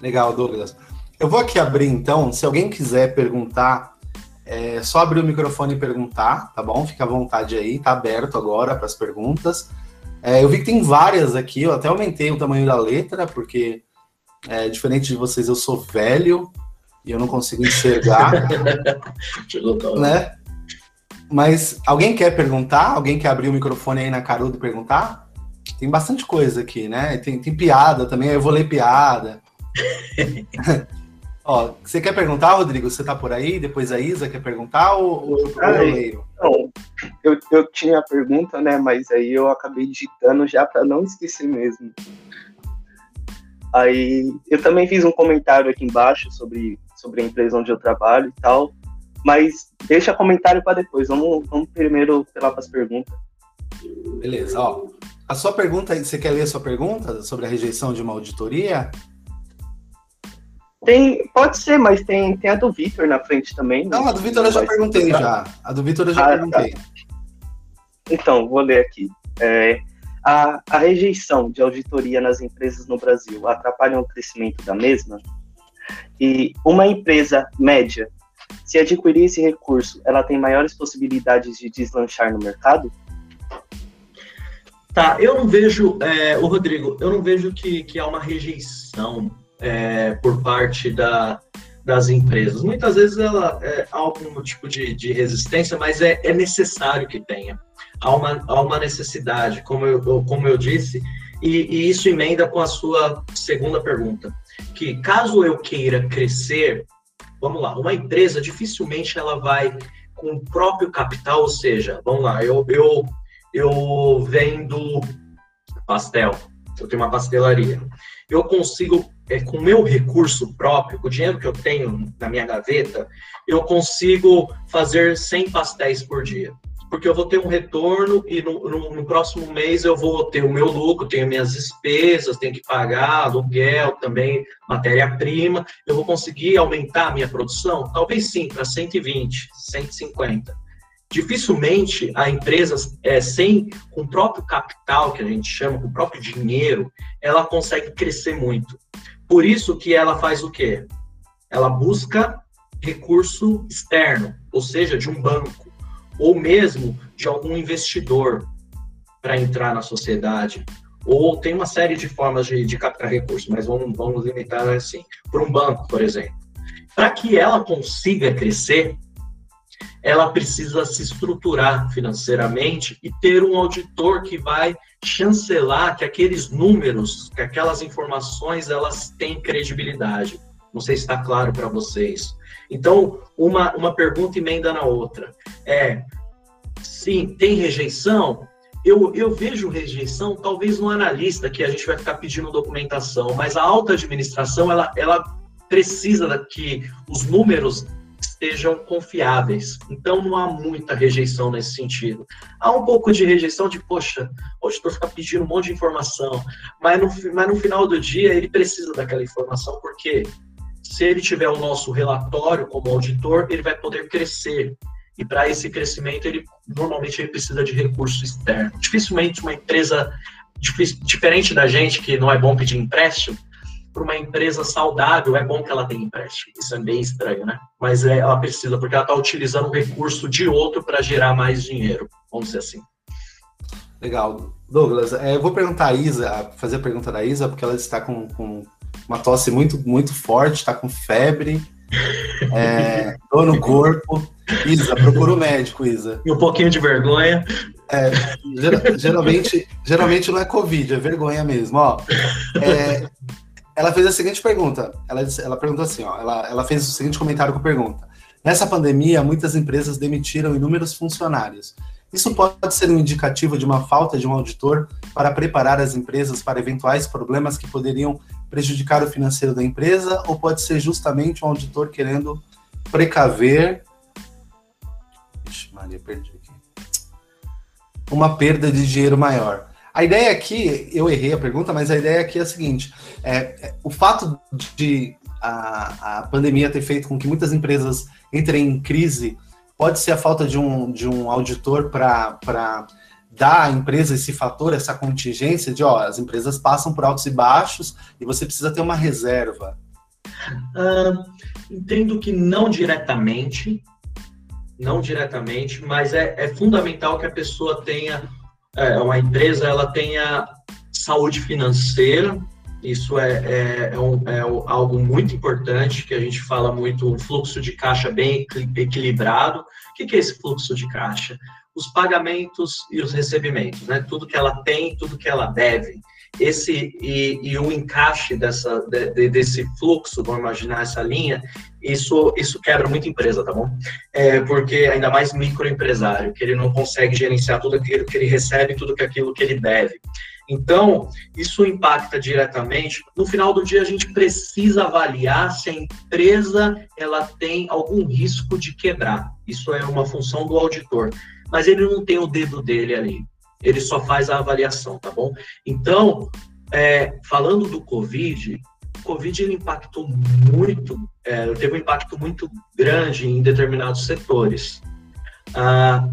Legal, Douglas. Eu vou aqui abrir então, se alguém quiser perguntar, é só abrir o microfone e perguntar, tá bom? Fica à vontade aí, tá aberto agora para as perguntas. É, eu vi que tem várias aqui, eu até aumentei o tamanho da letra, porque é, diferente de vocês, eu sou velho e eu não consigo enxergar. né? Mas alguém quer perguntar? Alguém quer abrir o microfone aí na Carudo e perguntar? Tem bastante coisa aqui, né? Tem, tem piada também, eu vou ler piada. Ó, você quer perguntar, Rodrigo? Você tá por aí? Depois a Isa quer perguntar ou, ou eu, eu leio? Não, eu, eu tinha a pergunta, né? Mas aí eu acabei digitando já para não esquecer mesmo. Aí eu também fiz um comentário aqui embaixo sobre, sobre a empresa onde eu trabalho e tal. Mas deixa comentário para depois. Vamos, vamos primeiro lá para as perguntas. Beleza, ó. A sua pergunta, você quer ler a sua pergunta sobre a rejeição de uma auditoria? Tem, pode ser, mas tem, tem a do Vitor na frente também. Não, a do Vitor eu já perguntei já. A do Vitor eu já ah, tá. perguntei. Tá. Então, vou ler aqui. É, a, a rejeição de auditoria nas empresas no Brasil atrapalha o crescimento da mesma? E uma empresa média, se adquirir esse recurso, ela tem maiores possibilidades de deslanchar no mercado? Tá, eu não vejo, é, o Rodrigo, eu não vejo que, que há uma rejeição é, por parte da, das empresas. Muitas vezes ela é, há algum tipo de, de resistência, mas é, é necessário que tenha. Há uma, há uma necessidade, como eu, como eu disse, e, e isso emenda com a sua segunda pergunta, que caso eu queira crescer, vamos lá, uma empresa dificilmente ela vai com o próprio capital, ou seja, vamos lá, eu, eu, eu vendo pastel, eu tenho uma pastelaria, eu consigo é, com meu recurso próprio, com o dinheiro que eu tenho na minha gaveta, eu consigo fazer 100 pastéis por dia. Porque eu vou ter um retorno e no, no, no próximo mês eu vou ter o meu lucro, tenho minhas despesas, tenho que pagar aluguel também, matéria-prima. Eu vou conseguir aumentar a minha produção? Talvez sim, para 120, 150 dificilmente a empresa é, sem com o próprio capital que a gente chama, com o próprio dinheiro, ela consegue crescer muito. Por isso que ela faz o quê? Ela busca recurso externo, ou seja, de um banco, ou mesmo de algum investidor para entrar na sociedade. Ou tem uma série de formas de, de captar recursos, mas vamos, vamos limitar assim, por um banco, por exemplo. Para que ela consiga crescer, ela precisa se estruturar financeiramente e ter um auditor que vai chancelar que aqueles números, que aquelas informações, elas têm credibilidade. Não sei se está claro para vocês. Então, uma, uma pergunta emenda na outra. É, sim, tem rejeição? Eu, eu vejo rejeição, talvez no analista, que a gente vai ficar pedindo documentação, mas a alta administração, ela, ela precisa que os números estejam confiáveis. Então não há muita rejeição nesse sentido. Há um pouco de rejeição de, poxa, o auditor fica pedindo um monte de informação, mas no, mas no final do dia ele precisa daquela informação, porque se ele tiver o nosso relatório como auditor, ele vai poder crescer. E para esse crescimento, ele normalmente ele precisa de recurso externo. Dificilmente uma empresa diferente da gente que não é bom pedir empréstimo, para uma empresa saudável, é bom que ela tenha empréstimo. Isso é bem estranho, né? Mas é, ela precisa, porque ela está utilizando um recurso de outro para gerar mais dinheiro, vamos dizer assim. Legal. Douglas, é, eu vou perguntar a Isa, fazer a pergunta da Isa, porque ela está com, com uma tosse muito, muito forte, está com febre, é, dor no corpo. Isa, procura o médico, Isa. E um pouquinho de vergonha. É, geralmente, geralmente não é Covid, é vergonha mesmo. Ó, é, ela fez a seguinte pergunta. Ela, ela perguntou assim, ó, ela, ela fez o seguinte comentário com pergunta. Nessa pandemia, muitas empresas demitiram inúmeros funcionários. Isso pode ser um indicativo de uma falta de um auditor para preparar as empresas para eventuais problemas que poderiam prejudicar o financeiro da empresa, ou pode ser justamente um auditor querendo precaver. Ixi, Maria, perdi aqui. Uma perda de dinheiro maior. A ideia aqui, eu errei a pergunta, mas a ideia aqui é a seguinte: é, é, o fato de a, a pandemia ter feito com que muitas empresas entrem em crise pode ser a falta de um, de um auditor para dar à empresa esse fator, essa contingência de, ó, as empresas passam por altos e baixos e você precisa ter uma reserva? Entendo que não diretamente, não diretamente, mas é, é fundamental que a pessoa tenha, é, uma empresa, ela tenha saúde financeira, isso é, é, é, um, é, algo muito importante, que a gente fala muito, um fluxo de caixa bem equilibrado. O que, é esse fluxo de caixa? Os pagamentos e os recebimentos, né? Tudo que ela tem, tudo que ela deve. Esse e, e o encaixe dessa, de, desse fluxo, vamos imaginar essa linha, isso, isso quebra muita empresa, tá bom? É, porque ainda mais microempresário, que ele não consegue gerenciar tudo aquilo que ele recebe, tudo aquilo que ele deve. Então, isso impacta diretamente. No final do dia, a gente precisa avaliar se a empresa ela tem algum risco de quebrar. Isso é uma função do auditor. Mas ele não tem o dedo dele ali. Ele só faz a avaliação, tá bom? Então, é, falando do Covid, o Covid ele impactou muito, é, teve um impacto muito grande em determinados setores. Ah,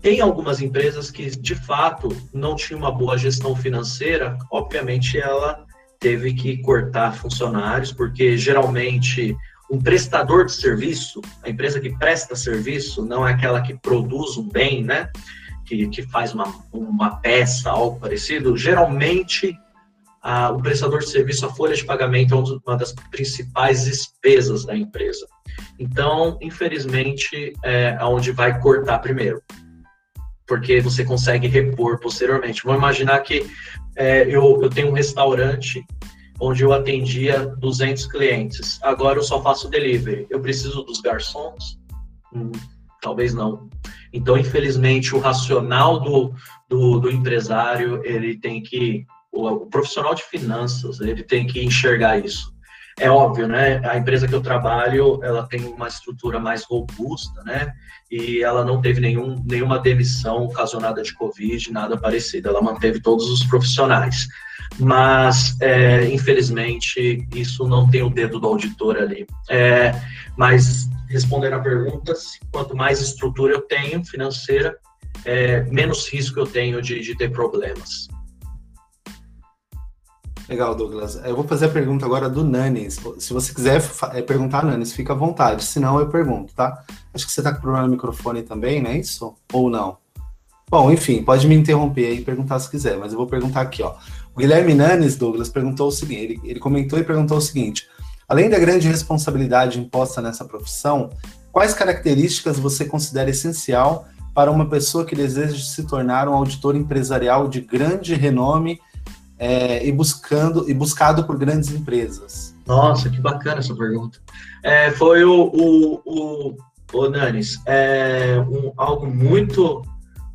tem algumas empresas que, de fato, não tinham uma boa gestão financeira, obviamente ela teve que cortar funcionários, porque geralmente um prestador de serviço, a empresa que presta serviço, não é aquela que produz um bem, né? Que, que faz uma, uma peça, algo parecido, geralmente a, o prestador de serviço, a folha de pagamento é uma das principais despesas da empresa. Então, infelizmente, é aonde vai cortar primeiro porque você consegue repor posteriormente. Vamos imaginar que é, eu, eu tenho um restaurante onde eu atendia 200 clientes. Agora eu só faço delivery. Eu preciso dos garçons? Hum, talvez não. Então, infelizmente, o racional do, do, do empresário, ele tem que... O, o profissional de finanças, ele tem que enxergar isso. É óbvio, né? A empresa que eu trabalho, ela tem uma estrutura mais robusta, né? E ela não teve nenhum, nenhuma demissão ocasionada de Covid, nada parecido. Ela manteve todos os profissionais. Mas, é, infelizmente, isso não tem o dedo do auditor ali. É, mas, respondendo a pergunta, quanto mais estrutura eu tenho financeira, é, menos risco eu tenho de, de ter problemas. Legal, Douglas. Eu vou fazer a pergunta agora do Nanis. Se você quiser é, perguntar, Nanis, fica à vontade. Se não, eu pergunto, tá? Acho que você está com problema no microfone também, não é isso? Ou não? Bom, enfim, pode me interromper e perguntar se quiser, mas eu vou perguntar aqui, ó. O Guilherme Nanes, Douglas, perguntou o seguinte: ele, ele comentou e perguntou o seguinte: além da grande responsabilidade imposta nessa profissão, quais características você considera essencial para uma pessoa que deseja se tornar um auditor empresarial de grande renome é, e buscando e buscado por grandes empresas? Nossa, que bacana essa pergunta. É, foi o, o, o, o Nanis, é um, algo muito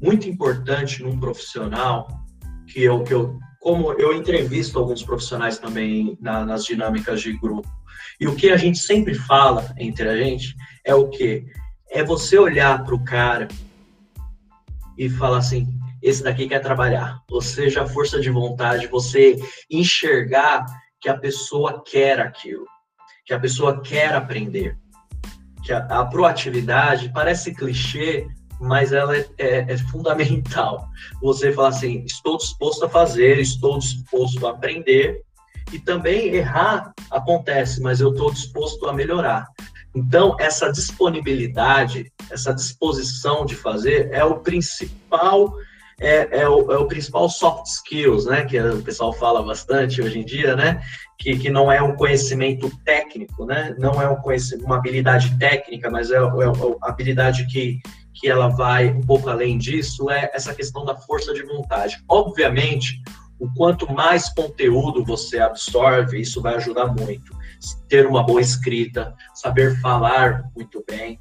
muito importante num profissional que eu, que eu como eu entrevisto alguns profissionais também na, nas dinâmicas de grupo e o que a gente sempre fala entre a gente é o que é você olhar para o cara e falar assim esse daqui quer trabalhar. Ou seja, a força de vontade, você enxergar que a pessoa quer aquilo, que a pessoa quer aprender. Que a, a proatividade parece clichê, mas ela é, é, é, fundamental. Você falar assim: estou disposto a fazer, estou disposto a aprender, e também errar acontece, mas eu estou disposto a melhorar. Então, essa disponibilidade, essa disposição de fazer é o principal é, é, o, é, o, principal soft skills, né, que o pessoal fala bastante hoje em dia, né, que, que não é um conhecimento técnico, né, não é um uma habilidade técnica, mas é, é uma habilidade que, que ela vai um pouco além disso, é essa questão da força de vontade. Obviamente, o quanto mais conteúdo você absorve, isso vai ajudar muito. Ter uma boa escrita, saber falar muito bem,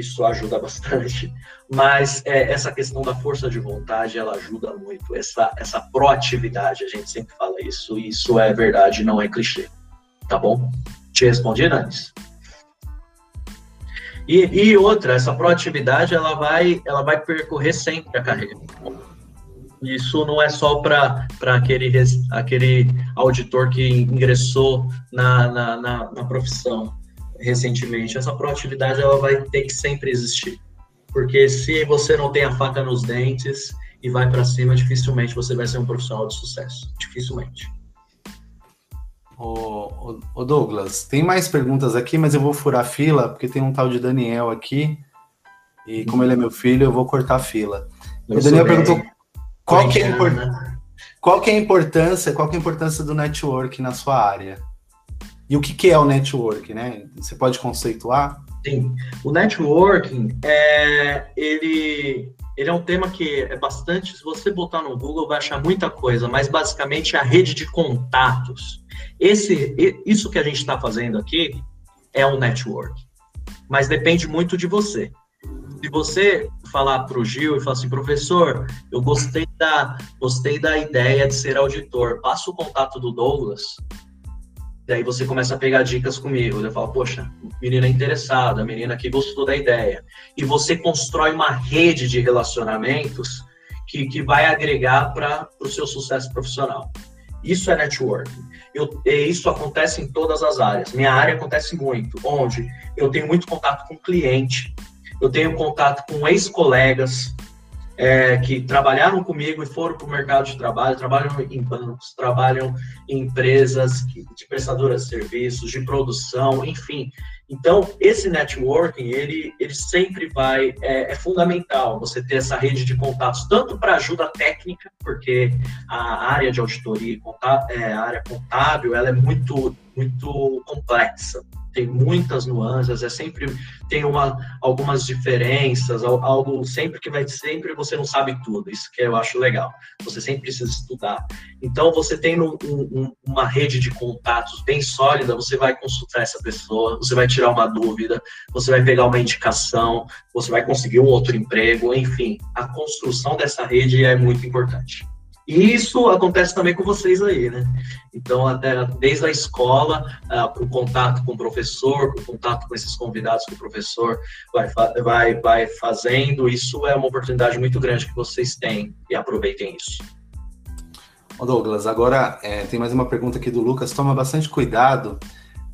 isso ajuda bastante. Mas é, essa questão da força de vontade, ela ajuda muito. Essa, essa proatividade, a gente sempre fala isso, e isso é verdade, não é clichê. Tá bom? Te respondi, Nanis? E, e outra, essa proatividade, ela vai, ela vai percorrer sempre a carreira. Isso não é só para aquele, aquele auditor que ingressou na, na, na, na profissão recentemente. Essa proatividade ela vai ter que sempre existir. Porque se você não tem a faca nos dentes e vai para cima, dificilmente você vai ser um profissional de sucesso. Dificilmente. Ô, ô, Douglas, tem mais perguntas aqui, mas eu vou furar a fila, porque tem um tal de Daniel aqui. E como ele é meu filho, eu vou cortar a fila. o Daniel perguntou qual que, é qual que é a importância, qual que é a importância do network na sua área? E o que, que é o network, né? Você pode conceituar? Sim. O networking é ele ele é um tema que é bastante. Se você botar no Google, vai achar muita coisa, mas basicamente é a rede de contatos. Esse, isso que a gente está fazendo aqui é um network, mas depende muito de você. Se você falar para o Gil e falar assim, professor, eu gostei da, gostei da ideia de ser auditor, passa o contato do Douglas, Daí você começa a pegar dicas comigo. Eu falo, poxa, menina interessada, menina que gostou da ideia. E você constrói uma rede de relacionamentos que, que vai agregar para o seu sucesso profissional. Isso é networking. Eu, isso acontece em todas as áreas. Minha área acontece muito, onde eu tenho muito contato com cliente, eu tenho contato com ex-colegas, é, que trabalharam comigo e foram para o mercado de trabalho, trabalham em bancos, trabalham em empresas de prestadoras de serviços, de produção, enfim. Então, esse networking, ele, ele sempre vai, é, é fundamental você ter essa rede de contatos, tanto para ajuda técnica, porque a área de auditoria, é, a área contábil, ela é muito, muito complexa tem muitas nuances, é sempre tem uma, algumas diferenças, algo sempre que vai sempre você não sabe tudo, isso que eu acho legal. Você sempre precisa estudar. Então você tem um, um, uma rede de contatos bem sólida, você vai consultar essa pessoa, você vai tirar uma dúvida, você vai pegar uma indicação, você vai conseguir um outro emprego, enfim, a construção dessa rede é muito importante. E isso acontece também com vocês aí, né? Então, até desde a escola, uh, o contato com o professor, o contato com esses convidados que o professor vai, vai, vai fazendo, isso é uma oportunidade muito grande que vocês têm e aproveitem isso. Douglas, agora é, tem mais uma pergunta aqui do Lucas. Toma bastante cuidado,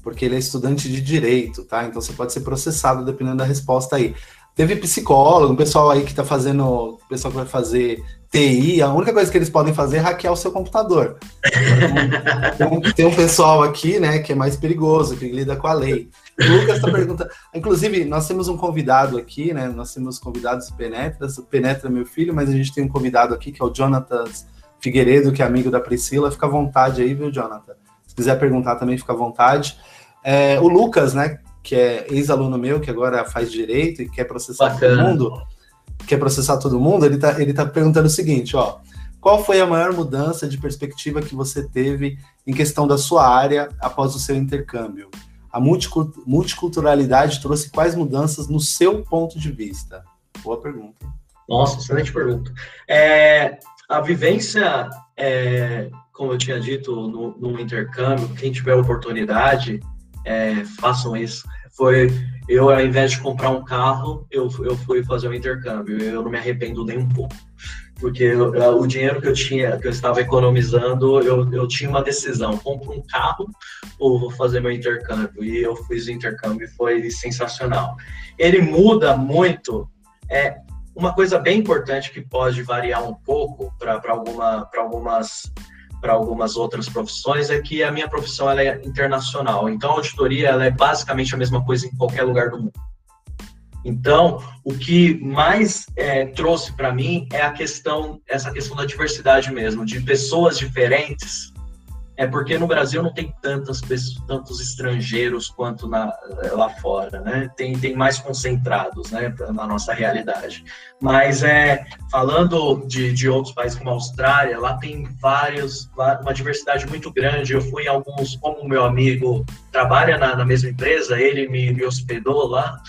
porque ele é estudante de direito, tá? Então você pode ser processado dependendo da resposta aí. Teve psicólogo, um pessoal aí que está fazendo, pessoal que vai fazer TI, a única coisa que eles podem fazer é hackear o seu computador. Então, tem um pessoal aqui, né, que é mais perigoso, que lida com a lei. O Lucas está perguntando. Inclusive, nós temos um convidado aqui, né? Nós temos convidados Penetras. O Penetra meu filho, mas a gente tem um convidado aqui que é o Jonathan Figueiredo, que é amigo da Priscila. Fica à vontade aí, viu, Jonathan? Se quiser perguntar também, fica à vontade. É, o Lucas, né, que é ex-aluno meu, que agora faz direito e quer processar Bacana. todo mundo quer processar todo mundo, ele está ele tá perguntando o seguinte, ó. Qual foi a maior mudança de perspectiva que você teve em questão da sua área após o seu intercâmbio? A multiculturalidade trouxe quais mudanças no seu ponto de vista? Boa pergunta. Nossa, excelente pergunta. É, a vivência, é, como eu tinha dito, no, no intercâmbio, quem tiver oportunidade, é, façam isso. Foi eu, ao invés de comprar um carro, eu, eu fui fazer um intercâmbio. Eu não me arrependo nem um pouco. Porque eu, o dinheiro que eu tinha, que eu estava economizando, eu, eu tinha uma decisão: compro um carro ou vou fazer meu intercâmbio? E eu fiz o intercâmbio e foi sensacional. Ele muda muito. É, uma coisa bem importante que pode variar um pouco para alguma, algumas para algumas outras profissões é que a minha profissão ela é internacional. Então, a auditoria ela é basicamente a mesma coisa em qualquer lugar do mundo. Então, o que mais é, trouxe para mim é a questão, essa questão da diversidade mesmo, de pessoas diferentes é porque no Brasil não tem tantas pessoas, tantos estrangeiros quanto na, lá fora, né? Tem, tem mais concentrados, né, na nossa realidade. Mas é falando de, de outros países como a Austrália, lá tem vários, uma diversidade muito grande. Eu fui em alguns, como o meu amigo trabalha na, na mesma empresa, ele me, me hospedou lá.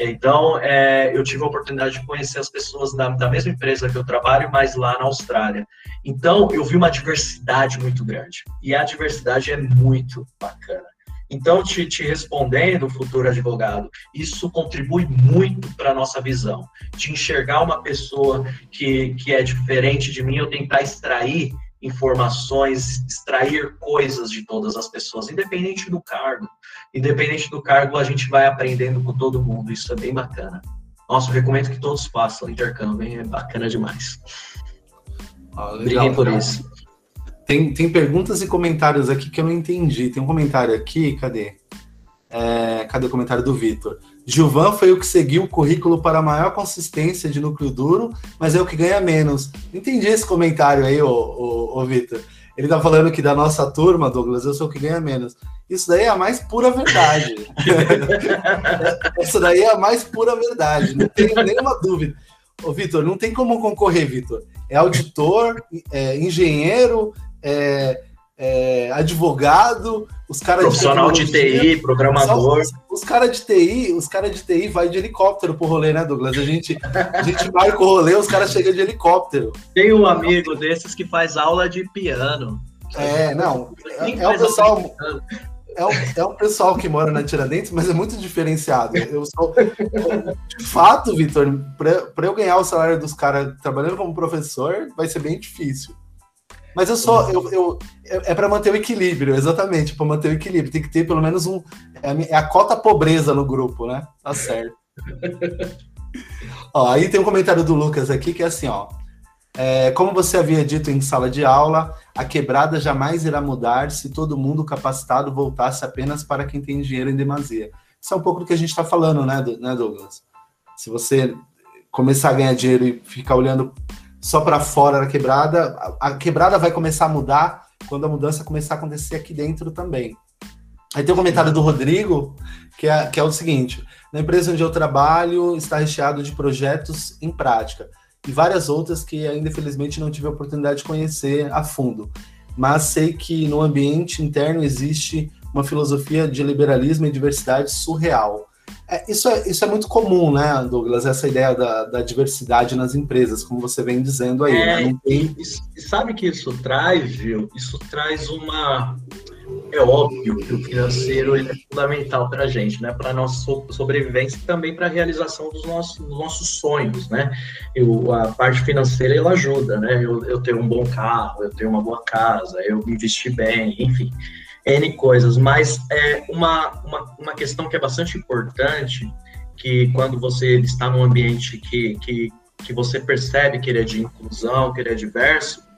Então, é, eu tive a oportunidade de conhecer as pessoas da, da mesma empresa que eu trabalho, mas lá na Austrália. Então, eu vi uma diversidade muito grande. E a diversidade é muito bacana. Então, te, te respondendo, futuro advogado, isso contribui muito para a nossa visão, de enxergar uma pessoa que, que é diferente de mim, eu tentar extrair informações, extrair coisas de todas as pessoas, independente do cargo. Independente do cargo, a gente vai aprendendo com todo mundo, isso é bem bacana. Nossa, eu recomendo que todos façam intercâmbio, hein? é bacana demais. Ah, legal, por isso. Tem, tem perguntas e comentários aqui que eu não entendi. Tem um comentário aqui, cadê? É, cadê o comentário do Vitor? Gilvan foi o que seguiu o currículo para maior consistência de núcleo duro, mas é o que ganha menos. Entendi esse comentário aí, ô, ô, ô Vitor. Ele tá falando que da nossa turma, Douglas, eu sou o que ganha menos. Isso daí é a mais pura verdade. Isso daí é a mais pura verdade, não tenho nenhuma dúvida. Ô, Vitor, não tem como concorrer, Vitor. É auditor, é engenheiro, é, é, advogado, os caras profissional de, TI, programador. Os, os caras de TI, os caras de TI vai de helicóptero pro rolê, né, Douglas? A gente, a gente marca o rolê, os caras chegam de helicóptero. Tem um amigo desses que faz aula de piano. É, não. É, é o pessoal. É um, é um pessoal que mora na Tiradentes, mas é muito diferenciado. Eu sou. De fato, Vitor, para eu ganhar o salário dos caras trabalhando como professor, vai ser bem difícil. Mas eu só. Eu, eu, é para manter o equilíbrio, exatamente, para manter o equilíbrio. Tem que ter pelo menos um. É é a cota pobreza no grupo, né? Tá certo. ó, aí tem um comentário do Lucas aqui que é assim, ó. É, como você havia dito em sala de aula, a quebrada jamais irá mudar se todo mundo capacitado voltasse apenas para quem tem dinheiro em demasia. Isso é um pouco do que a gente está falando, né, né, Douglas? Se você começar a ganhar dinheiro e ficar olhando só para fora da quebrada, a, a quebrada vai começar a mudar quando a mudança começar a acontecer aqui dentro também. Aí tem um comentário do Rodrigo, que é, que é o seguinte: na empresa onde eu trabalho está recheado de projetos em prática e várias outras que ainda infelizmente não tive a oportunidade de conhecer a fundo. Mas sei que no ambiente interno existe uma filosofia de liberalismo e diversidade surreal. É, isso, é, isso é muito comum, né, Douglas? Essa ideia da, da diversidade nas empresas, como você vem dizendo aí. Né? É, né? tem... e, sabe que isso traz, viu? Isso traz uma. É óbvio que o financeiro é fundamental para a gente, né? Para a nossa sobrevivência e também para a realização dos nossos, dos nossos sonhos, né? Eu, a parte financeira ela ajuda, né? Eu, eu tenho um bom carro, eu tenho uma boa casa, eu investir bem, enfim. N coisas, mas é uma, uma, uma questão que é bastante importante, que quando você está num ambiente que, que, que você percebe que ele é de inclusão, que ele é diverso,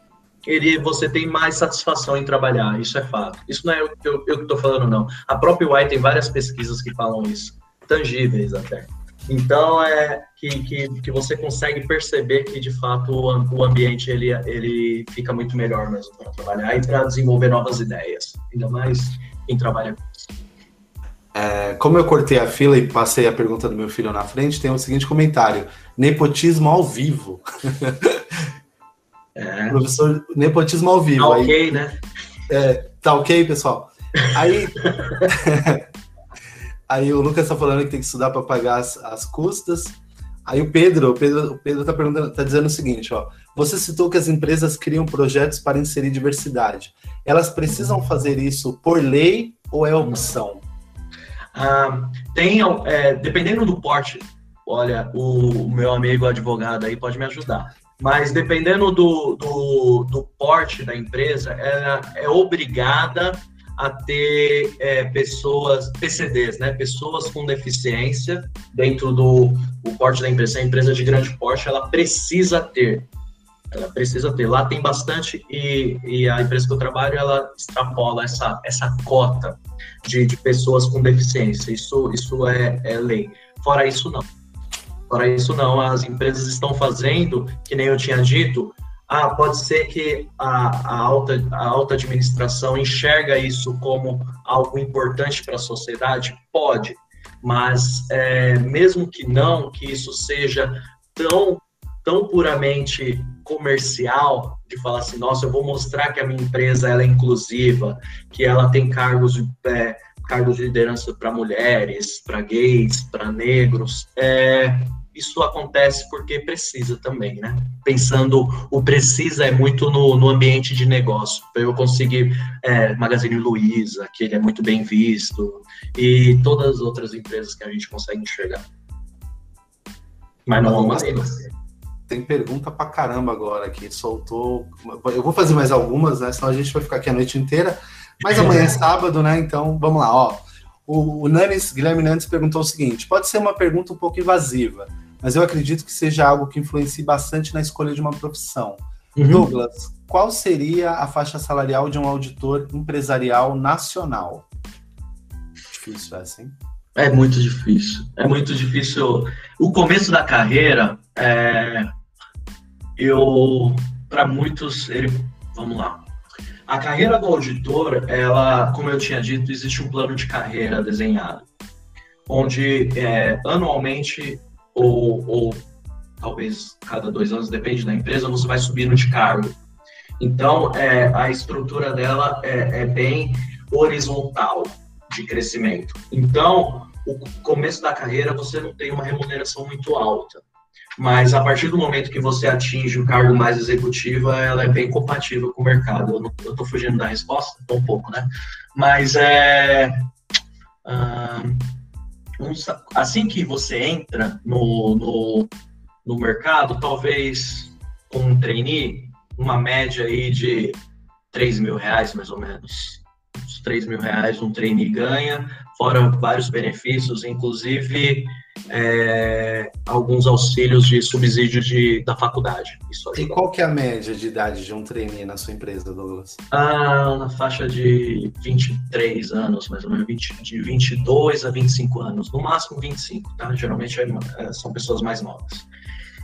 ele, você tem mais satisfação em trabalhar, isso é fato. Isso não é eu, eu, eu que estou falando, não. A própria UI tem várias pesquisas que falam isso, tangíveis até. Então, é que, que, que você consegue perceber que, de fato, o, o ambiente ele, ele fica muito melhor mesmo para trabalhar e para desenvolver novas ideias. Ainda mais quem trabalha com isso. É, como eu cortei a fila e passei a pergunta do meu filho na frente, tem o seguinte comentário: nepotismo ao vivo. É. Professor, nepotismo ao vivo. Tá ok, aí, né? É, tá ok, pessoal? Aí. Aí o Lucas está falando que tem que estudar para pagar as, as custas. Aí o Pedro, o Pedro, o Pedro tá perguntando, tá dizendo o seguinte, ó. Você citou que as empresas criam projetos para inserir diversidade. Elas precisam fazer isso por lei ou é opção? Ah, tem, é, dependendo do porte, olha, o, o, meu amigo advogado aí pode me ajudar. Mas dependendo do, do, do porte da empresa, ela é obrigada a ter é, pessoas, PCDs, né, pessoas com deficiência dentro do o porte da empresa. A empresa de grande porte, ela precisa ter. Ela precisa ter. Lá tem bastante e, e a empresa que eu trabalho, ela extrapola essa, essa cota de, de pessoas com deficiência. Isso, isso é, é lei. Fora isso, não. Fora isso, não. As empresas estão fazendo, que nem eu tinha dito, ah, pode ser que a, a, alta, a alta administração enxerga isso como algo importante para a sociedade? Pode, mas é, mesmo que não, que isso seja tão, tão puramente comercial, de falar assim, nossa, eu vou mostrar que a minha empresa ela é inclusiva, que ela tem cargos é, cargos de liderança para mulheres, para gays, para negros. É, isso acontece porque precisa também, né? Pensando, o precisa é muito no, no ambiente de negócio. Eu consegui é, Magazine Luiza, que ele é muito bem visto, e todas as outras empresas que a gente consegue enxergar. Mas não delas. Tem pergunta pra caramba agora aqui. Soltou. Eu vou fazer mais algumas, né? Senão a gente vai ficar aqui a noite inteira. Mas amanhã é sábado, né? Então vamos lá, ó. O, o Nanes, Guilherme Nanes perguntou o seguinte: pode ser uma pergunta um pouco invasiva, mas eu acredito que seja algo que influencie bastante na escolha de uma profissão. Uhum. Douglas, qual seria a faixa salarial de um auditor empresarial nacional? Difícil essa, hein? É muito difícil. É muito difícil. O começo da carreira, é... eu, para muitos, ele... vamos lá. A carreira do auditor, ela, como eu tinha dito, existe um plano de carreira desenhado, onde é, anualmente ou, ou talvez cada dois anos, depende da empresa, você vai subindo de cargo. Então, é, a estrutura dela é, é bem horizontal de crescimento. Então, o começo da carreira você não tem uma remuneração muito alta, mas a partir do momento que você atinge o cargo mais executivo, ela é bem compatível com o mercado. Eu estou fugindo da resposta, um pouco, né? Mas é um, assim que você entra no, no, no mercado, talvez com um trainee, uma média aí de 3 mil reais, mais ou menos. Uns 3 mil reais um trainee ganha, fora vários benefícios, inclusive é, alguns auxílios de subsídio de, da faculdade. e qual que é a média de idade de um trainee na sua empresa, Douglas? Ah, na faixa de 23 anos, mais ou menos, 20, de 22 a 25 anos, no máximo 25, tá? Geralmente é, é, são pessoas mais novas.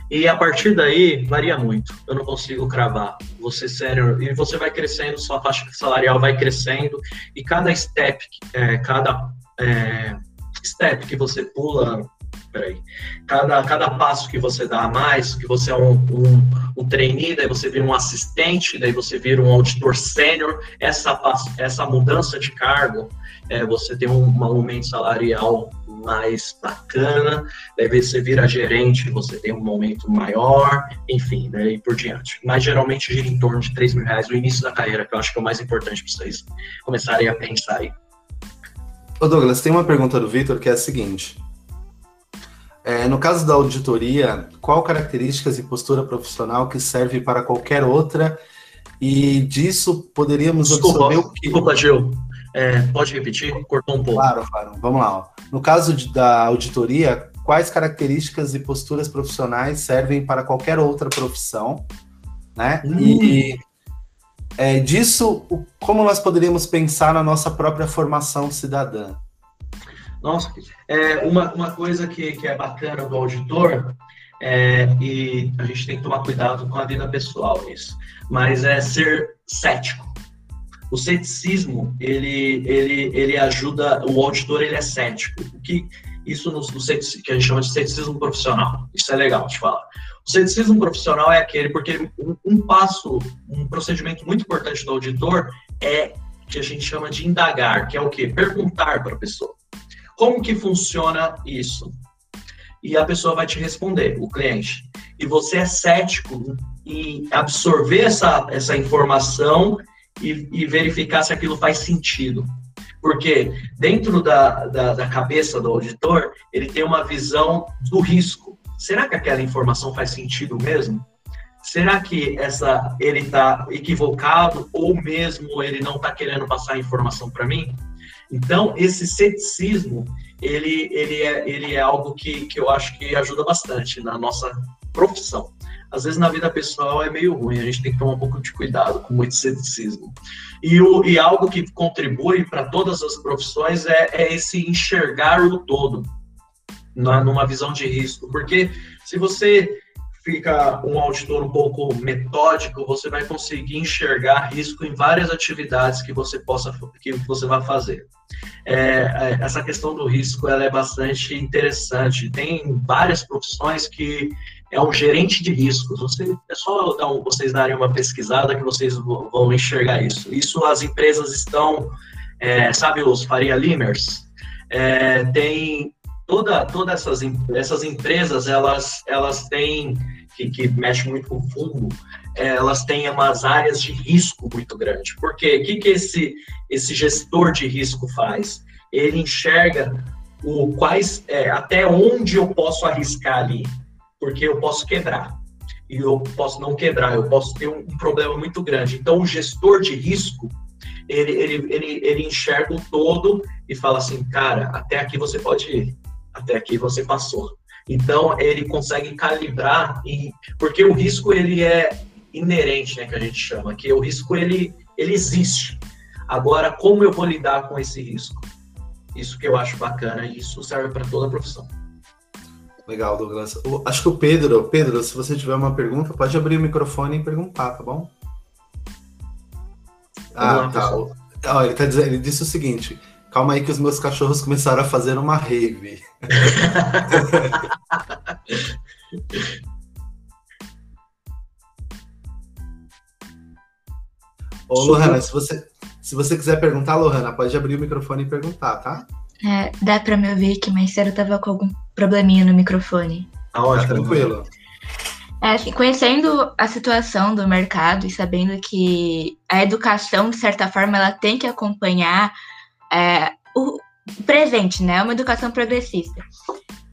E a partir daí, varia muito. Eu não consigo cravar. Você sério, e você vai crescendo, sua faixa salarial vai crescendo, e cada step, é, cada é, step que você pula peraí. Cada, cada passo que você dá a mais, que você é um, um, um trainee, daí você vira um assistente, daí você vira um auditor sênior, essa, essa mudança de cargo, é, você tem um, um aumento salarial mais bacana, daí você vira gerente, você tem um aumento maior, enfim, né, e por diante. Mas geralmente gira em torno de 3 mil reais no início da carreira, que eu acho que é o mais importante para vocês começarem a pensar aí. Ô Douglas, tem uma pergunta do Vitor que é a seguinte: é, no caso da auditoria, qual características e postura profissional que serve para qualquer outra? E disso poderíamos desculpa, absorver o que. Desculpa, Gil. É, pode repetir? Cortou um pouco. Claro, claro. Vamos lá. Ó. No caso de, da auditoria, quais características e posturas profissionais servem para qualquer outra profissão? Né? Hum. E é, disso, como nós poderíamos pensar na nossa própria formação cidadã? Nossa, é uma, uma coisa que, que é bacana do auditor, é, e a gente tem que tomar cuidado com a vida pessoal nisso, mas é ser cético. O ceticismo, ele, ele, ele ajuda, o auditor ele é cético. O que isso no, no ceticismo, que a gente chama de ceticismo profissional. Isso é legal de falar. O ceticismo profissional é aquele, porque um, um passo, um procedimento muito importante do auditor é que a gente chama de indagar, que é o quê? Perguntar para a pessoa. Como que funciona isso? E a pessoa vai te responder, o cliente. E você é cético em absorver essa, essa informação e, e verificar se aquilo faz sentido. Porque dentro da, da, da, cabeça do auditor, ele tem uma visão do risco. Será que aquela informação faz sentido mesmo? Será que essa ele está equivocado ou mesmo ele não está querendo passar a informação para mim? Então, esse ceticismo, ele, ele, é, ele é algo que, que eu acho que ajuda bastante na nossa profissão. Às vezes, na vida pessoal, é meio ruim, a gente tem que tomar um pouco de cuidado com muito ceticismo. E, o, e algo que contribui para todas as profissões é, é esse enxergar o todo, na, numa visão de risco. Porque se você fica um auditor um pouco metódico, você vai conseguir enxergar risco em várias atividades que você possa que você vai fazer. É, é, essa questão do risco ela é bastante interessante. Tem várias profissões que é um gerente de riscos. Você, é só dar um, vocês darem uma pesquisada que vocês vão enxergar isso. Isso as empresas estão é, sabe os Faria Limers? É, tem toda, todas essas, essas empresas, elas, elas têm, que, que mexem muito com fundo, elas têm umas áreas de risco muito grande. Porque o que, que esse, esse gestor de risco faz? Ele enxerga o quais é, até onde eu posso arriscar ali, porque eu posso quebrar e eu posso não quebrar, eu posso ter um, um problema muito grande. Então, o gestor de risco ele, ele, ele, ele enxerga o todo e fala assim, cara, até aqui você pode ir, até aqui você passou. Então, ele consegue calibrar, e, porque o risco ele é inerente, né, que a gente chama, que o risco ele, ele existe. Agora, como eu vou lidar com esse risco? Isso que eu acho bacana, e isso serve para toda a profissão. Legal, Douglas. acho que o Pedro, Pedro, se você tiver uma pergunta, pode abrir o microfone e perguntar, tá bom? Ah, tá. Oh, ele, tá dizendo, ele disse o seguinte: calma aí que os meus cachorros começaram a fazer uma rave. Ô, Lohana, se você, se você quiser perguntar, Lohana, pode abrir o microfone e perguntar, tá? É, dá para me ouvir que mais cedo eu tava com algum probleminha no microfone. Ah, ótimo. Tá tranquilo. É, assim, conhecendo a situação do mercado e sabendo que a educação, de certa forma, ela tem que acompanhar é, o presente, né? Uma educação progressista.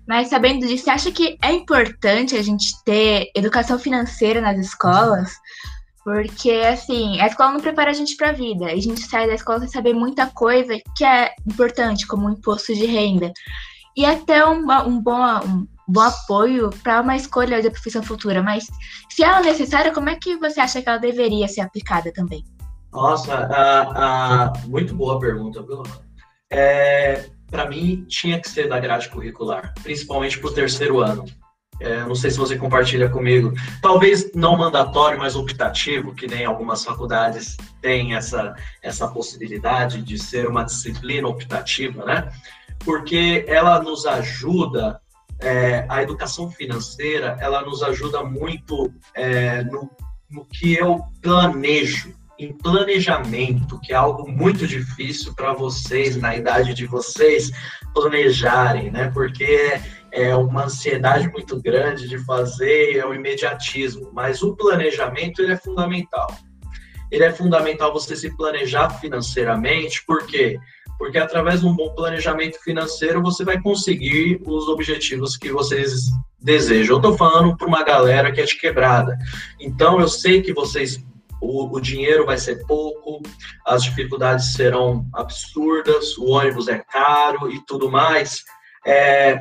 Mas sabendo disso, você acha que é importante a gente ter educação financeira nas escolas? Porque, assim, a escola não prepara a gente para a vida. A gente sai da escola sem saber muita coisa que é importante, como o imposto de renda. E até um, um bom, um bom apoio para uma escolha da profissão futura. Mas, se ela é necessária, como é que você acha que ela deveria ser aplicada também? Nossa, muito boa pergunta, viu? É, para mim, tinha que ser da grade curricular, principalmente para o terceiro ano. É, não sei se você compartilha comigo. Talvez não mandatório, mas optativo, que nem algumas faculdades têm essa, essa possibilidade de ser uma disciplina optativa, né? Porque ela nos ajuda, é, a educação financeira, ela nos ajuda muito é, no, no que eu planejo, em planejamento, que é algo muito difícil para vocês, na idade de vocês, planejarem, né? Porque é uma ansiedade muito grande de fazer, é o imediatismo, mas o planejamento ele é fundamental. Ele é fundamental você se planejar financeiramente, por quê? Porque através de um bom planejamento financeiro você vai conseguir os objetivos que vocês desejam. Eu estou falando para uma galera que é de quebrada. Então eu sei que vocês o, o, dinheiro vai ser pouco, as dificuldades serão absurdas, o ônibus é caro e tudo mais. É,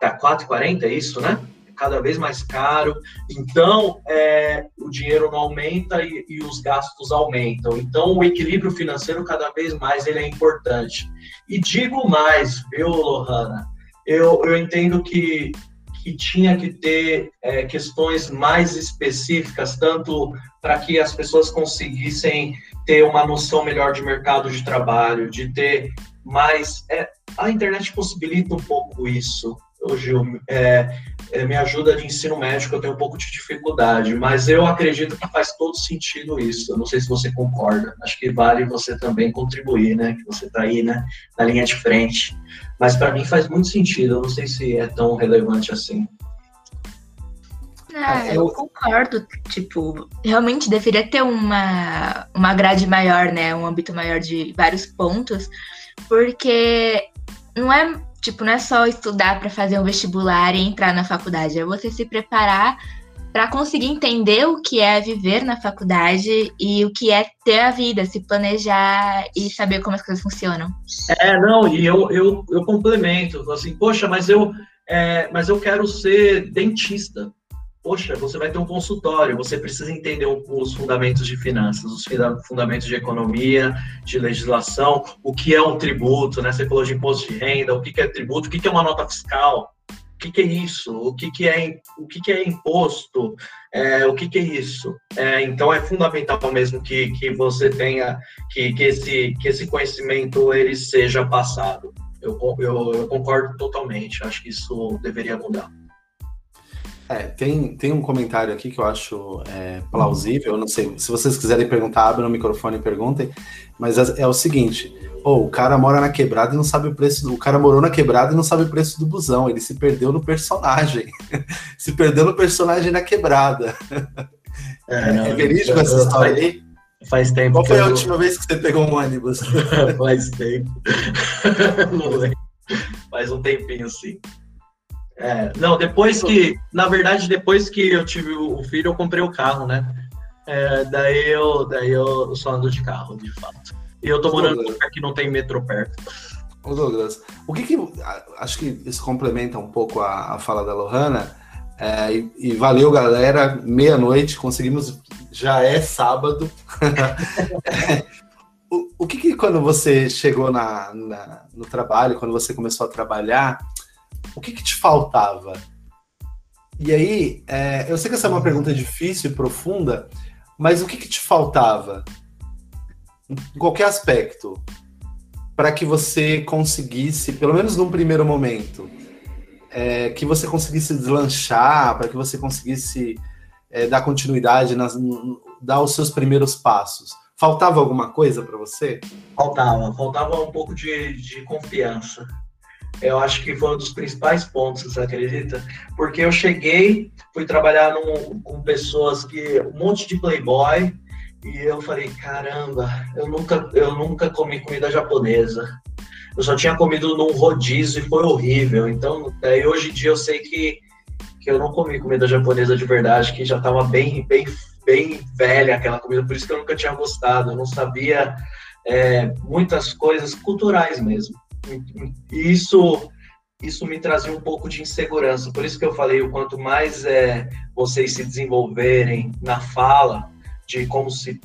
tá 4,40 é isso, né? É cada vez mais caro. Então, é, o dinheiro não aumenta e, e, os gastos aumentam. Então, o equilíbrio financeiro cada vez mais ele é importante. E digo mais, viu, Lohana? Eu, eu entendo que, que tinha que ter é, questões mais específicas, tanto para que as pessoas conseguissem ter uma noção melhor de mercado de trabalho, de ter mais. É, a internet possibilita um pouco isso hoje é, é, minha ajuda de ensino médico eu tenho um pouco de dificuldade, mas eu acredito que faz todo sentido isso. Eu não sei se você concorda. Acho que vale você também contribuir, né? Que você está aí, né, na linha de frente. Mas para mim faz muito sentido. Eu não sei se é tão relevante assim. É, eu concordo. Tipo, realmente deveria ter uma, uma grade maior, né? Um âmbito maior de vários pontos, porque não é Tipo, não é só estudar para fazer um vestibular e entrar na faculdade, é você se preparar para conseguir entender o que é viver na faculdade e o que é ter a vida, se planejar e saber como as coisas funcionam. É, não, e eu, eu, eu complemento, assim, poxa, mas eu, é, mas eu quero ser dentista poxa, você vai ter um consultório, você precisa entender os fundamentos de finanças, os fundamentos de economia, de legislação, o que é um tributo, né? Você falou de imposto de renda, o que é tributo, o que é uma nota fiscal, o que, é isso, o que, é, o que, é imposto, é, o que, é isso. É, então é fundamental mesmo que, que você tenha, que, que, esse, que esse conhecimento ele seja passado. Eu, eu, eu concordo totalmente, acho que isso deveria mudar. É, tem, tem um comentário aqui que eu acho é, plausível, eu não sei, se vocês quiserem perguntar, abram o microfone e perguntem, mas é, é o seguinte, oh, o cara mora na quebrada e não sabe o preço do, o cara morou na quebrada e não sabe o preço do busão, ele se perdeu no personagem, se perdeu no personagem na quebrada. É, não, é verídico essa história aí? Faz tempo. Qual foi a eu... última vez que você pegou um ônibus? faz tempo. não lembro. Faz um tempinho, sim. É, não, depois que, na verdade, depois que eu tive o filho, eu comprei o carro, né? É, daí eu, daí eu só ando de carro, de fato. E eu tô morando num lugar que não tem metrô perto. Ô Douglas, o que que. Acho que isso complementa um pouco a, a fala da Lohana. É, e, e, valeu, galera. Meia-noite, conseguimos. Já é sábado. o, o que, que, quando você chegou na, na, no trabalho, quando você começou a trabalhar, o que, que te faltava? E aí, é, eu sei que essa é uma pergunta difícil e profunda, mas o que, que te faltava? Em qualquer aspecto, para que você conseguisse, pelo menos num primeiro momento, é, que você conseguisse deslanchar, para que você conseguisse é, dar continuidade, nas, dar os seus primeiros passos. Faltava alguma coisa para você? Faltava, faltava um pouco de, de confiança eu acho que foi um dos principais pontos, você acredita? Porque eu cheguei, fui trabalhar num, com pessoas que. um monte de playboy, e eu falei, caramba, eu nunca, eu nunca comi comida japonesa. Eu só tinha comido num rodízio e foi horrível. Então, daí hoje em dia eu sei que, que eu não comi comida japonesa de verdade, que já estava bem, bem, bem velha aquela comida, por isso que eu nunca tinha gostado. Eu não sabia é, muitas coisas culturais mesmo. Isso, isso me trazia um pouco de insegurança. Por isso que eu falei, o quanto mais é, vocês se desenvolverem na fala, de como se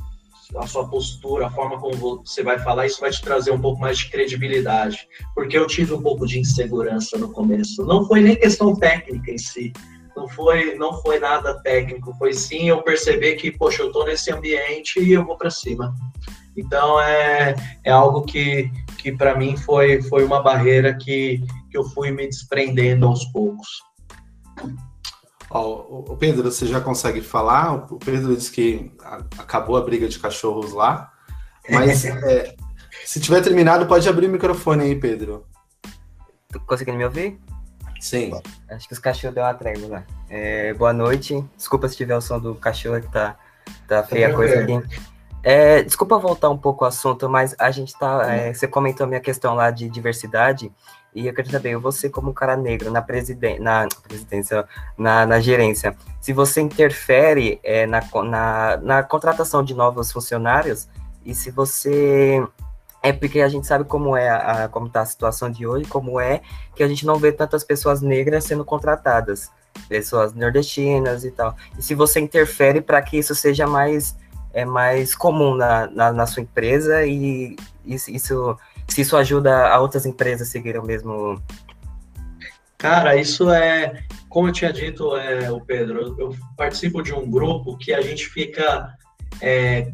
a sua postura, a forma como você vai falar, isso vai te trazer um pouco mais de credibilidade. Porque eu tive um pouco de insegurança no começo. Não foi nem questão técnica em si, não foi não foi nada técnico, foi sim eu perceber que, poxa, eu tô nesse ambiente e eu vou para cima. Então é, é algo que, que para mim foi, foi uma barreira que, que eu fui me desprendendo aos poucos. Oh, o Pedro, você já consegue falar? O Pedro disse que acabou a briga de cachorros lá, mas é, se tiver terminado, pode abrir o microfone aí, Pedro. Tô conseguindo me ouvir? Sim. Acho que os cachorros deu uma trégua lá. É, boa noite. Desculpa se tiver o som do cachorro que tá, tá feia a coisa aqui. É, desculpa voltar um pouco ao assunto, mas a gente tá. É, você comentou a minha questão lá de diversidade, e eu quero saber, você, como um cara negro na, presiden na presidência, na, na gerência, se você interfere é, na, na, na contratação de novos funcionários, e se você. É porque a gente sabe como é a, como está a situação de hoje, como é que a gente não vê tantas pessoas negras sendo contratadas, pessoas nordestinas e tal. E se você interfere para que isso seja mais é mais comum na, na, na sua empresa e isso, se isso ajuda a outras empresas a seguirem o mesmo. Cara, isso é, como eu tinha dito, é, o Pedro, eu participo de um grupo que a gente fica é,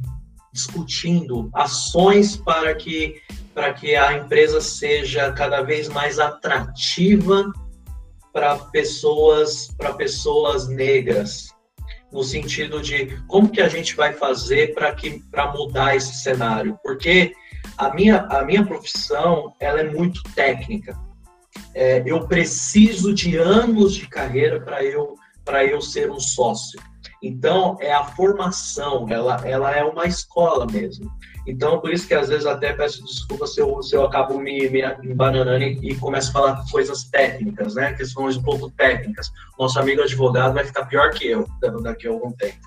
discutindo ações para que, para que a empresa seja cada vez mais atrativa para pessoas, para pessoas negras no sentido de como que a gente vai fazer para que para mudar esse cenário, porque a minha a minha profissão ela é muito técnica. É, eu preciso de anos de carreira para eu para eu ser um sócio. Então é a formação, ela ela é uma escola mesmo. Então, por isso que às vezes até peço desculpa se eu, se eu acabo me, me e, e começo a falar coisas técnicas, né? Questões um pouco técnicas. Nosso amigo advogado vai ficar pior que eu daqui a algum tempo.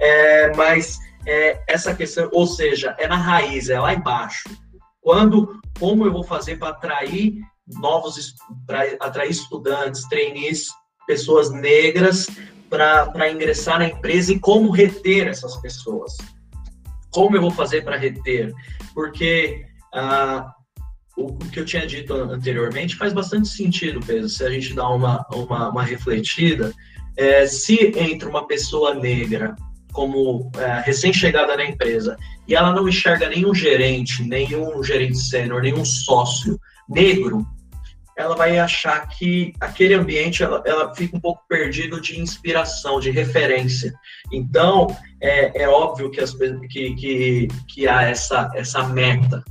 É, mas é, essa questão, ou seja, é na raiz, é lá embaixo. Quando, como eu vou fazer para atrair novos, para atrair estudantes, trainees, pessoas negras para ingressar na empresa e como reter essas pessoas. Como eu vou fazer para reter? Porque ah, o, que eu tinha dito anteriormente faz bastante sentido, Pedro, se a gente dá uma, uma, uma refletida. É, se entra uma pessoa negra como é, recém-chegada na empresa e ela não enxerga nenhum gerente, nenhum gerente sênior, nenhum sócio negro, ela vai achar que aquele ambiente ela, ela fica um pouco perdido de inspiração, de referência. Então, é, é óbvio que, as, que, que, que há essa, essa meta,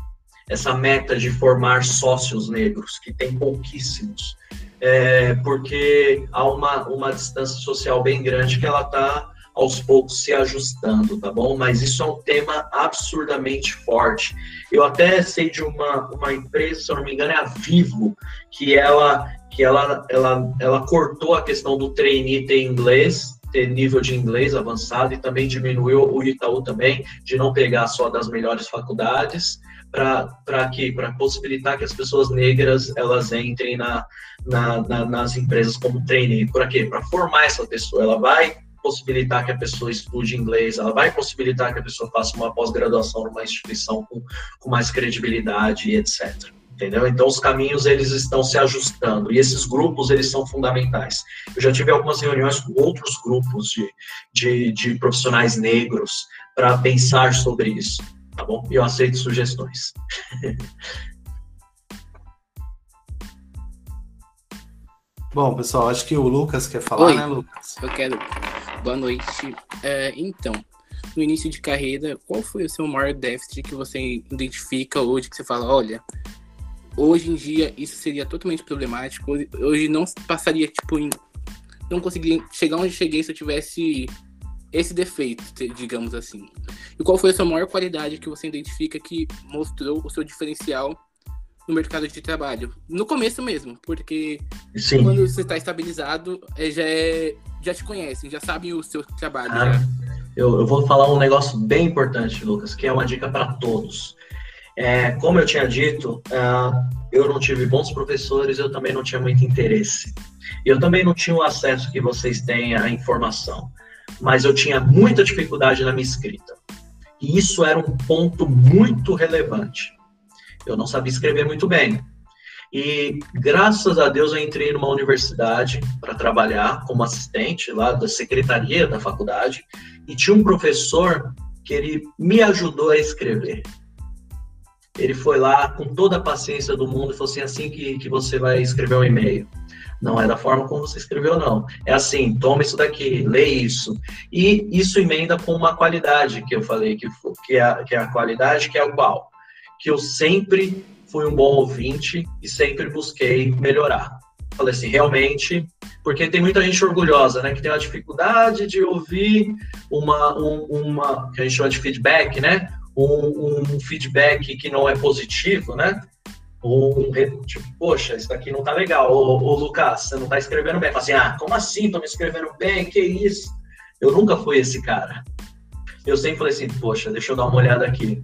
essa meta de formar sócios negros, que tem pouquíssimos, é, porque há uma, uma distância social bem grande que ela está aos poucos se ajustando, tá bom? Mas isso é um tema absurdamente forte. Eu até sei de uma, uma empresa, se eu não me engano, é a Vivo, que ela que ela, ela, ela cortou a questão do trainee ter inglês, ter nível de inglês avançado e também diminuiu o Itaú também de não pegar só das melhores faculdades para que para possibilitar que as pessoas negras elas entrem na, na, na nas empresas como trainee. Para quê? Para formar essa pessoa. Ela vai possibilitar que a pessoa estude inglês, ela vai possibilitar que a pessoa faça uma pós-graduação numa instituição com, com mais credibilidade e etc. Entendeu? Então os caminhos eles estão se ajustando e esses grupos eles são fundamentais. Eu já tive algumas reuniões com outros grupos de, de, de profissionais negros para pensar sobre isso, tá bom? E eu aceito sugestões. Bom, pessoal, acho que o Lucas quer falar, Oi, né, Lucas? Eu quero. Boa noite. É, então, no início de carreira, qual foi o seu maior déficit que você identifica hoje, que você fala, olha, hoje em dia isso seria totalmente problemático, hoje não passaria, tipo, em, não conseguiria chegar onde cheguei se eu tivesse esse defeito, digamos assim. E qual foi a sua maior qualidade que você identifica que mostrou o seu diferencial no mercado de trabalho. No começo mesmo, porque Sim. quando você está estabilizado, é, já, é, já te conhecem, já sabem o seu trabalho. Ah, eu, eu, vou falar um negócio bem importante, Lucas, que é uma dica para todos. É, como eu tinha dito, uh, eu não tive bons professores, eu também não tinha muito interesse. Eu também não tinha o acesso que vocês têm à informação, mas eu tinha muita dificuldade na minha escrita. E isso era um ponto muito relevante eu não sabia escrever muito bem. E graças a Deus eu entrei numa universidade para trabalhar como assistente lá da secretaria da faculdade e tinha um professor que ele me ajudou a escrever. Ele foi lá com toda a paciência do mundo e falou assim, assim que, que você vai escrever um e-mail. Não é da forma como você escreveu, não. É assim, toma isso daqui, lê isso. E isso emenda com uma qualidade que eu falei, que, que, é, que é a qualidade que é o qual? que eu sempre fui um bom ouvinte e sempre busquei melhorar. Falei assim, realmente, porque tem muita gente orgulhosa, né, que tem a dificuldade de ouvir uma, um, uma que a gente chama de feedback, né, um, um feedback que não é positivo, né, um, tipo, poxa, isso daqui não tá legal, ô Lucas, você não tá escrevendo bem. Fala assim, ah, como assim, tô me escrevendo bem, que isso? Eu nunca fui esse cara. Eu sempre falei assim, poxa, deixa eu dar uma olhada aqui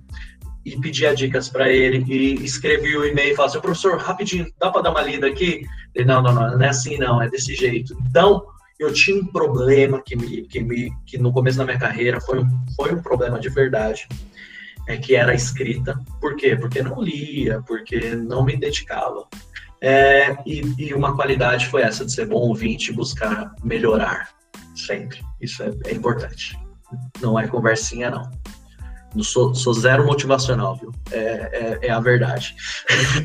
e pedia dicas para ele e escrevi o e-mail e falava assim, professor, rapidinho, dá para dar uma lida aqui? Ele, não, não, não, não é assim não, é desse jeito. Então, eu tinha um problema que, me, que, me, que no começo da minha carreira foi um, foi um problema de verdade, é que era escrita. Por quê? Porque não lia, porque não me dedicava. É, e, e, uma qualidade foi essa de ser bom ouvinte e buscar melhorar sempre. Isso é, é importante. Não é conversinha, não. Não sou, sou zero motivacional, viu? É, é, é a verdade.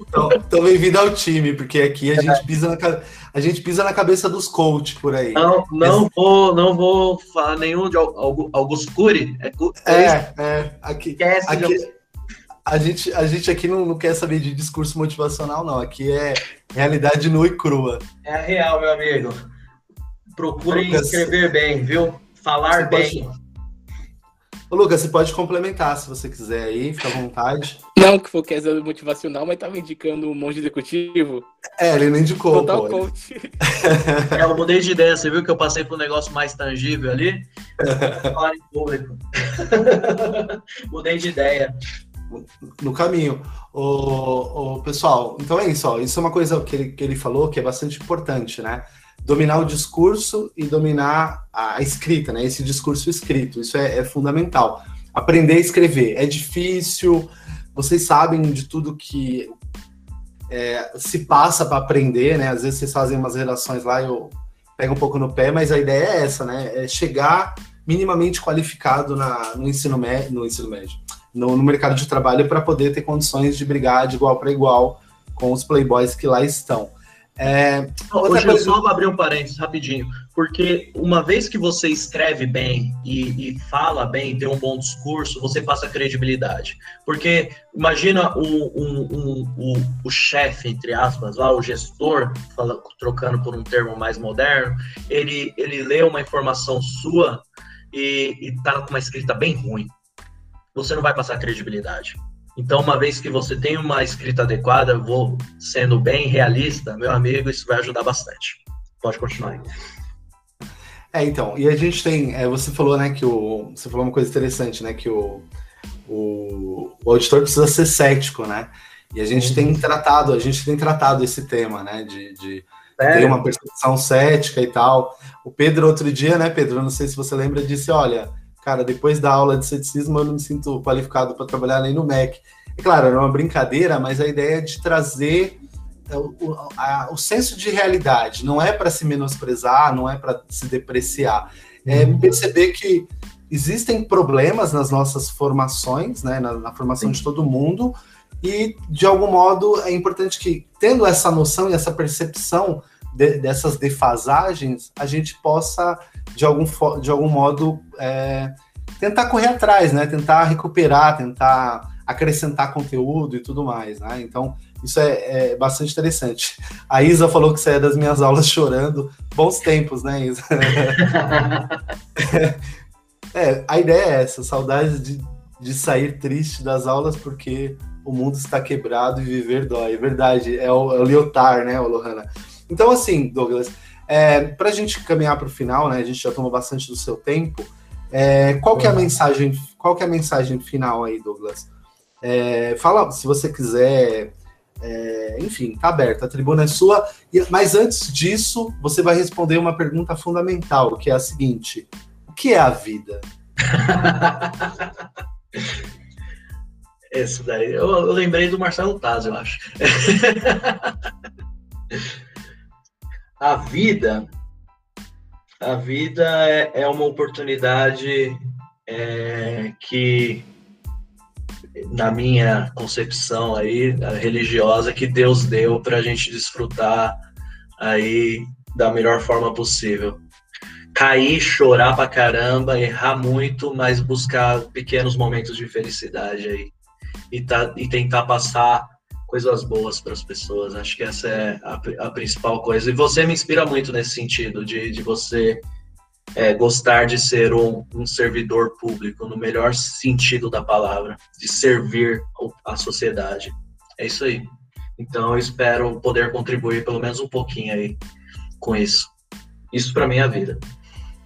então, então bem-vindo ao time, porque aqui a gente pisa na, a gente pisa na cabeça dos coaches por aí. Não, não, vou, não vou falar nenhum de Augusto Cury. É, é, é aqui, aqui a, gente, a gente aqui não, não quer saber de discurso motivacional, não. Aqui é realidade nua e crua. É a real, meu amigo. Procurem escrever bem, viu? Falar bem. Pode Ô, Lucas, você pode complementar se você quiser aí, fica à vontade. Não que for questão motivacional, mas tava indicando um monge executivo. É, ele não indicou. Total pô. coach. É, eu mudei de ideia, você viu que eu passei para um negócio mais tangível ali? Falar em público. mudei de ideia. No caminho. O, o, pessoal, então é isso, ó. Isso é uma coisa que ele, que ele falou que é bastante importante, né? Dominar o discurso e dominar a escrita, né? Esse discurso escrito, isso é, é fundamental. Aprender a escrever é difícil. Vocês sabem de tudo que é, se passa para aprender, né? Às vezes vocês fazem umas redações lá e eu pego um pouco no pé, mas a ideia é essa, né? É chegar minimamente qualificado na, no ensino médio, no ensino médio, no, no mercado de trabalho para poder ter condições de brigar de igual para igual com os playboys que lá estão. É, Hoje coisa... eu só vou abrir um parênteses rapidinho, porque uma vez que você escreve bem e, e, fala bem, tem um bom discurso, você passa credibilidade. Porque imagina o, um, um, o chefe, entre aspas, lá, o gestor, fala, trocando por um termo mais moderno, ele, ele lê uma informação sua e, e tá com uma escrita bem ruim. Você não vai passar credibilidade. Então, uma vez que você tem uma escrita adequada, vou sendo bem realista, meu amigo, isso vai ajudar bastante. Pode continuar aí. É, então, e a gente tem, é, você falou, né, que o, você falou uma coisa interessante, né, que o, o, o auditor precisa ser cético, né, e a gente tem tratado, a gente tem tratado esse tema, né, de, de ter uma percepção cética e tal. O Pedro, outro dia, né, Pedro, não sei se você lembra, disse, olha, cara, depois da aula de ceticismo eu não me sinto qualificado para trabalhar nem no MEC. É claro, era uma brincadeira, mas a ideia é de trazer é, o, a, o senso de realidade. Não é para se menosprezar, não é para se depreciar. É uhum. perceber que existem problemas nas nossas formações, né, na, na formação Sim. de todo mundo, e de algum modo é importante que, tendo essa noção e essa percepção de, dessas defasagens, a gente possa de algum, de algum modo, é, tentar correr atrás, né? Tentar recuperar, tentar acrescentar conteúdo e tudo mais, né? Então, isso é, é, bastante interessante. A Isa falou que saia das minhas aulas chorando. Bons tempos, né, Isa? é, a ideia é essa, saudades de, de sair triste das aulas porque o mundo está quebrado e viver dói. É verdade, é o, é o Lyotard, né, Lohana? Então, assim, Douglas, é, para a gente caminhar para o final, né? A gente já tomou bastante do seu tempo. É, qual que é a mensagem? Qual que é a mensagem final aí, Douglas? É, fala, se você quiser. É, enfim, tá aberto, a tribuna é sua. Mas antes disso, você vai responder uma pergunta fundamental, que é a seguinte: o que é a vida? Esse daí, eu, eu lembrei do Marcelo Taz, eu acho. a vida a vida é, é uma oportunidade é, que na minha concepção aí religiosa que Deus deu para a gente desfrutar aí da melhor forma possível. Cair chorar pra caramba errar muito mas buscar pequenos momentos de felicidade aí. E, tá, e tentar passar coisas boas para as pessoas. Acho que essa é a, a, principal coisa. E você me inspira muito nesse sentido, de, de você é, gostar de ser um, um, servidor público, no melhor sentido da palavra, de servir a sociedade. É isso aí. Então, eu espero poder contribuir pelo menos um pouquinho aí com isso. Isso para mim é a vida.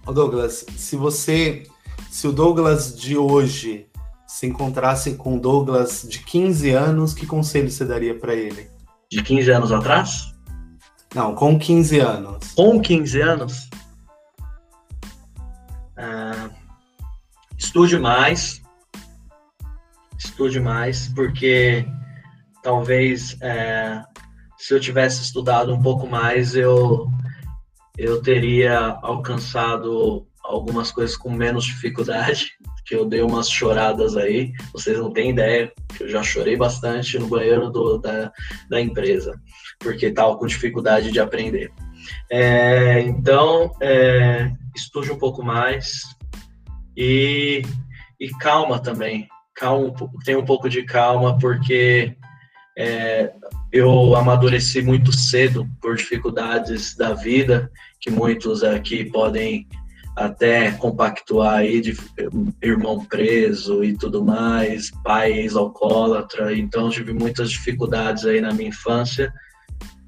Douglas, se você, se o Douglas de hoje se encontrasse com Douglas de 15 anos, que conselho você daria para ele? De 15 anos atrás? Não, com 15 anos. Com 15 anos? Ah, estude mais. Estude mais, porque talvez é, se eu tivesse estudado um pouco mais, eu, eu teria alcançado algumas coisas com menos dificuldade que eu dei umas choradas aí, vocês não têm ideia, que eu já chorei bastante no banheiro do, da, da empresa, porque estava com dificuldade de aprender. É, então, é, estude um pouco mais e, e calma também, calma, tenha um pouco de calma, porque é, eu amadureci muito cedo por dificuldades da vida, que muitos aqui podem até compactuar aí de irmão preso e tudo mais, pai ex-alcoólatra, então tive muitas dificuldades aí na minha infância.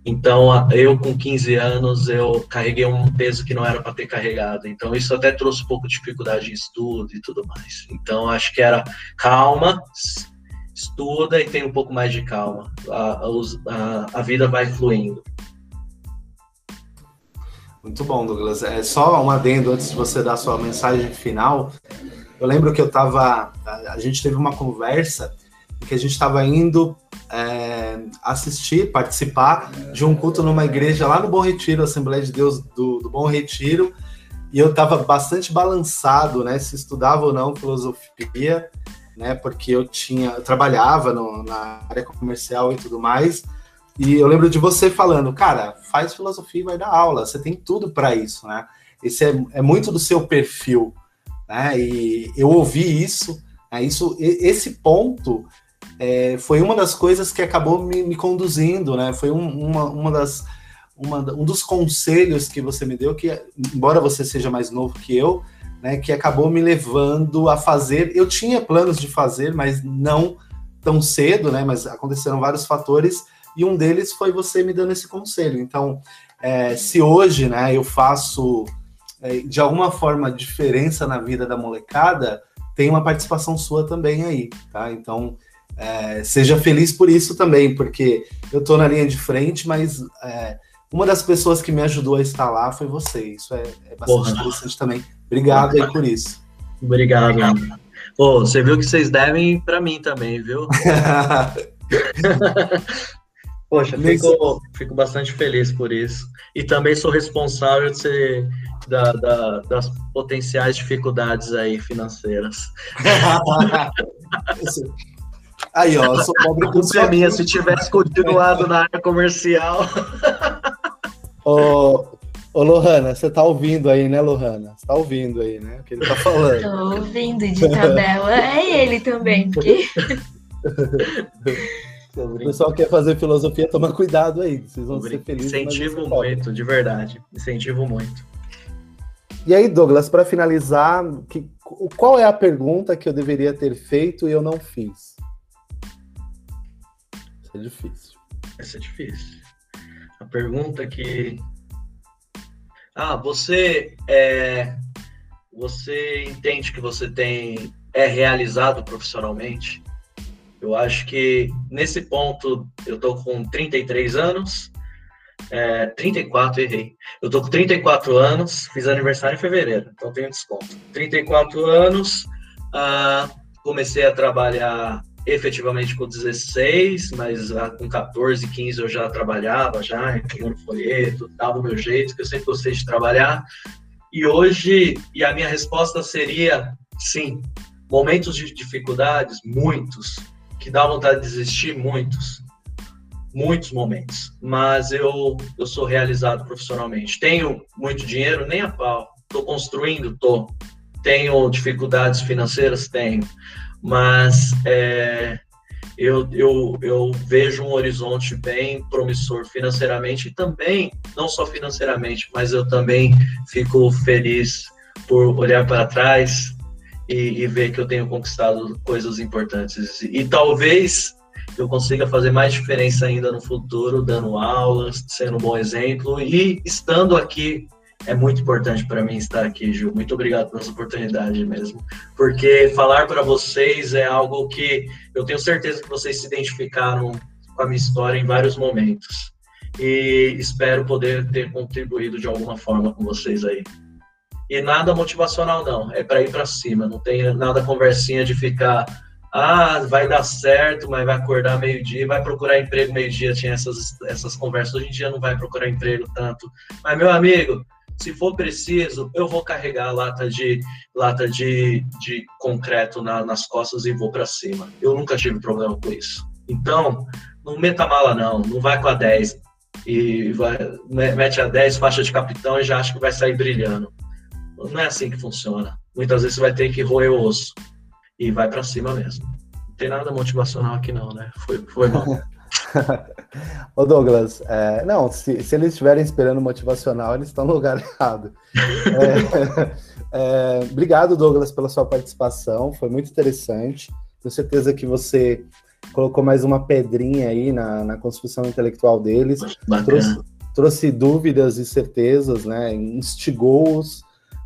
Então, eu com 15 anos, eu carreguei um peso que não era para ter carregado. Então, isso até trouxe um pouco de dificuldade em estudo e tudo mais. Então, acho que era calma, estuda e tem um pouco mais de calma. A, a, a vida vai fluindo. Muito bom, Douglas. É só um adendo antes de você dar sua mensagem final. Eu lembro que eu estava. A gente teve uma conversa em que a gente estava indo é, assistir, participar de um culto numa igreja lá no Bom Retiro, Assembleia de Deus do, do Bom Retiro, e eu estava bastante balançado, né? Se estudava ou não filosofia, né? Porque eu tinha, eu trabalhava no, na área comercial e tudo mais, E eu lembro de você falando, cara, faz filosofia e vai dar aula, você tem tudo para isso, né? Esse é, é, muito do seu perfil, né? E eu ouvi isso, né? isso esse ponto é, foi uma das coisas que acabou me, me conduzindo, né? Foi um, uma, uma das uma, um dos conselhos que você me deu, que embora você seja mais novo que eu, né, que acabou me levando a fazer. Eu tinha planos de fazer, mas não tão cedo, né? Mas aconteceram vários fatores e um deles foi você me dando esse conselho. Então, é, se hoje, né, eu faço é, de alguma forma diferença na vida da molecada, tem uma participação sua também aí, tá? Então, é, seja feliz por isso também, porque eu tô na linha de frente, mas é, uma das pessoas que me ajudou a estar lá foi você. Isso é, é bastante Porra. interessante também. Obrigado aí por isso. Obrigado. Pô, você viu que vocês devem para mim também, viu? Poxa, fico, fico bastante feliz por isso. E também sou responsável de ser da, da, das potenciais dificuldades aí financeiras. aí, ó, eu sou pobre com a é minha, se tivesse continuado na área comercial. Ô, ô, Lohana, você tá ouvindo aí, né, Lohana? Você tá ouvindo aí, né? O que ele tá falando. Tô ouvindo de tabela. É ele também, porque. O pessoal quer fazer filosofia, toma cuidado aí, vocês vão ser felizes. Incentivo muito, de verdade. Incentivo muito. E aí, Douglas, para finalizar, que, qual é a pergunta que eu deveria ter feito e eu não fiz? Isso é difícil. Essa é difícil. A pergunta que. Ah, você é. Você entende que você tem é realizado profissionalmente? Eu acho que nesse ponto eu tô com 33 anos, é, 34, errei. Eu tô com 34 anos, fiz aniversário em fevereiro, então tenho desconto. 34 anos, ah, comecei a trabalhar efetivamente com 16, mas ah, com 14, 15 eu já trabalhava, já entregando folheto, dava o meu jeito, que eu sempre gostei de trabalhar. E hoje, e a minha resposta seria sim. Momentos de dificuldades, muitos, que dá vontade de desistir, muitos. Muitos momentos. Mas eu, eu sou realizado profissionalmente. Tenho muito dinheiro? Nem a pau. Estou construindo? Tô. Tenho dificuldades financeiras? Tenho. Mas é, eu, eu, eu vejo um horizonte bem promissor financeiramente e também, não só financeiramente, mas eu também fico feliz por olhar para trás e, e, ver que eu tenho conquistado coisas importantes. E, talvez eu consiga fazer mais diferença ainda no futuro, dando aulas, sendo um bom exemplo e estando aqui. É muito importante para mim estar aqui, Gil. Muito obrigado pela oportunidade mesmo. Porque falar para vocês é algo que eu tenho certeza que vocês se identificaram com a minha história em vários momentos. E espero poder ter contribuído de alguma forma com vocês aí. E nada motivacional, não. É para ir para cima. Não tem nada conversinha de ficar. Ah, vai dar certo, mas vai acordar meio-dia, vai procurar emprego meio-dia. Tinha essas, essas conversas. Hoje em dia não vai procurar emprego tanto. Mas, meu amigo, se for preciso, eu vou carregar lata de lata de, de concreto na, nas costas e vou para cima. Eu nunca tive problema com isso. Então, não meta mala, não. Não vai com a 10 e vai, mete a 10, faixa de capitão e já acha que vai sair brilhando. Não é assim que funciona. Muitas vezes você vai ter que roer o osso e vai para cima mesmo. Não tem nada motivacional aqui não, né? Foi, foi mal. Ô Douglas, é, não, se, se, eles estiverem esperando motivacional, eles estão no lugar errado. É, é, obrigado, Douglas, pela sua participação, foi muito interessante. Tenho certeza que você colocou mais uma pedrinha aí na, na construção intelectual deles, trouxe, trouxe, dúvidas e certezas, né? Instigou-os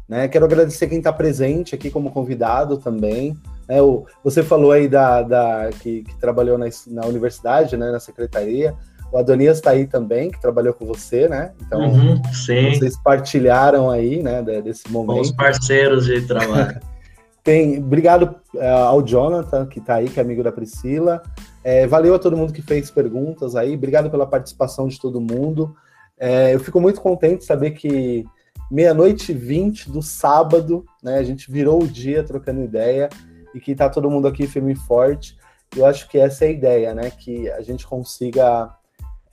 né? Quero agradecer quem está presente aqui como convidado também. Né? O, você falou aí da, da que, que, trabalhou na, na universidade, né? na secretaria. O Adonias está aí também, que trabalhou com você, né? Então, uhum, vocês partilharam aí, né, desse momento. Os parceiros de trabalho. Tem, obrigado uh, ao Jonathan, que está aí, que é amigo da Priscila. É, valeu a todo mundo que fez perguntas aí. Obrigado pela participação de todo mundo. É, eu fico muito contente de saber que meia-noite e vinte do sábado, né? A gente virou o dia trocando ideia e que tá todo mundo aqui firme e forte. Eu acho que essa é a ideia, né? Que a gente consiga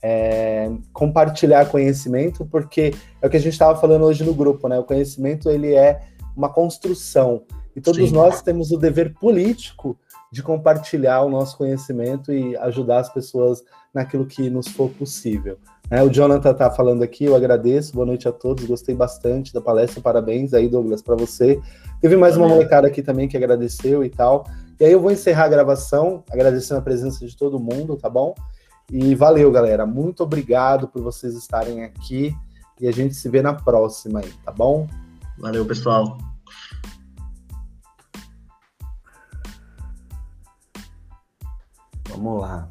é, compartilhar conhecimento, porque é o que a gente estava falando hoje no grupo, né? O conhecimento ele é uma construção e todos Sim. nós temos o dever político de compartilhar o nosso conhecimento e ajudar as pessoas naquilo que nos for possível. É, o Jonathan está falando aqui, eu agradeço, boa noite a todos, gostei bastante da palestra, parabéns aí, Douglas, para você. Teve mais uma molecada aqui também que agradeceu e tal. E aí eu vou encerrar a gravação, agradecendo a presença de todo mundo, tá bom? E valeu, galera. Muito obrigado por vocês estarem aqui. E a gente se vê na próxima aí, tá bom? Valeu, pessoal. Vamos lá.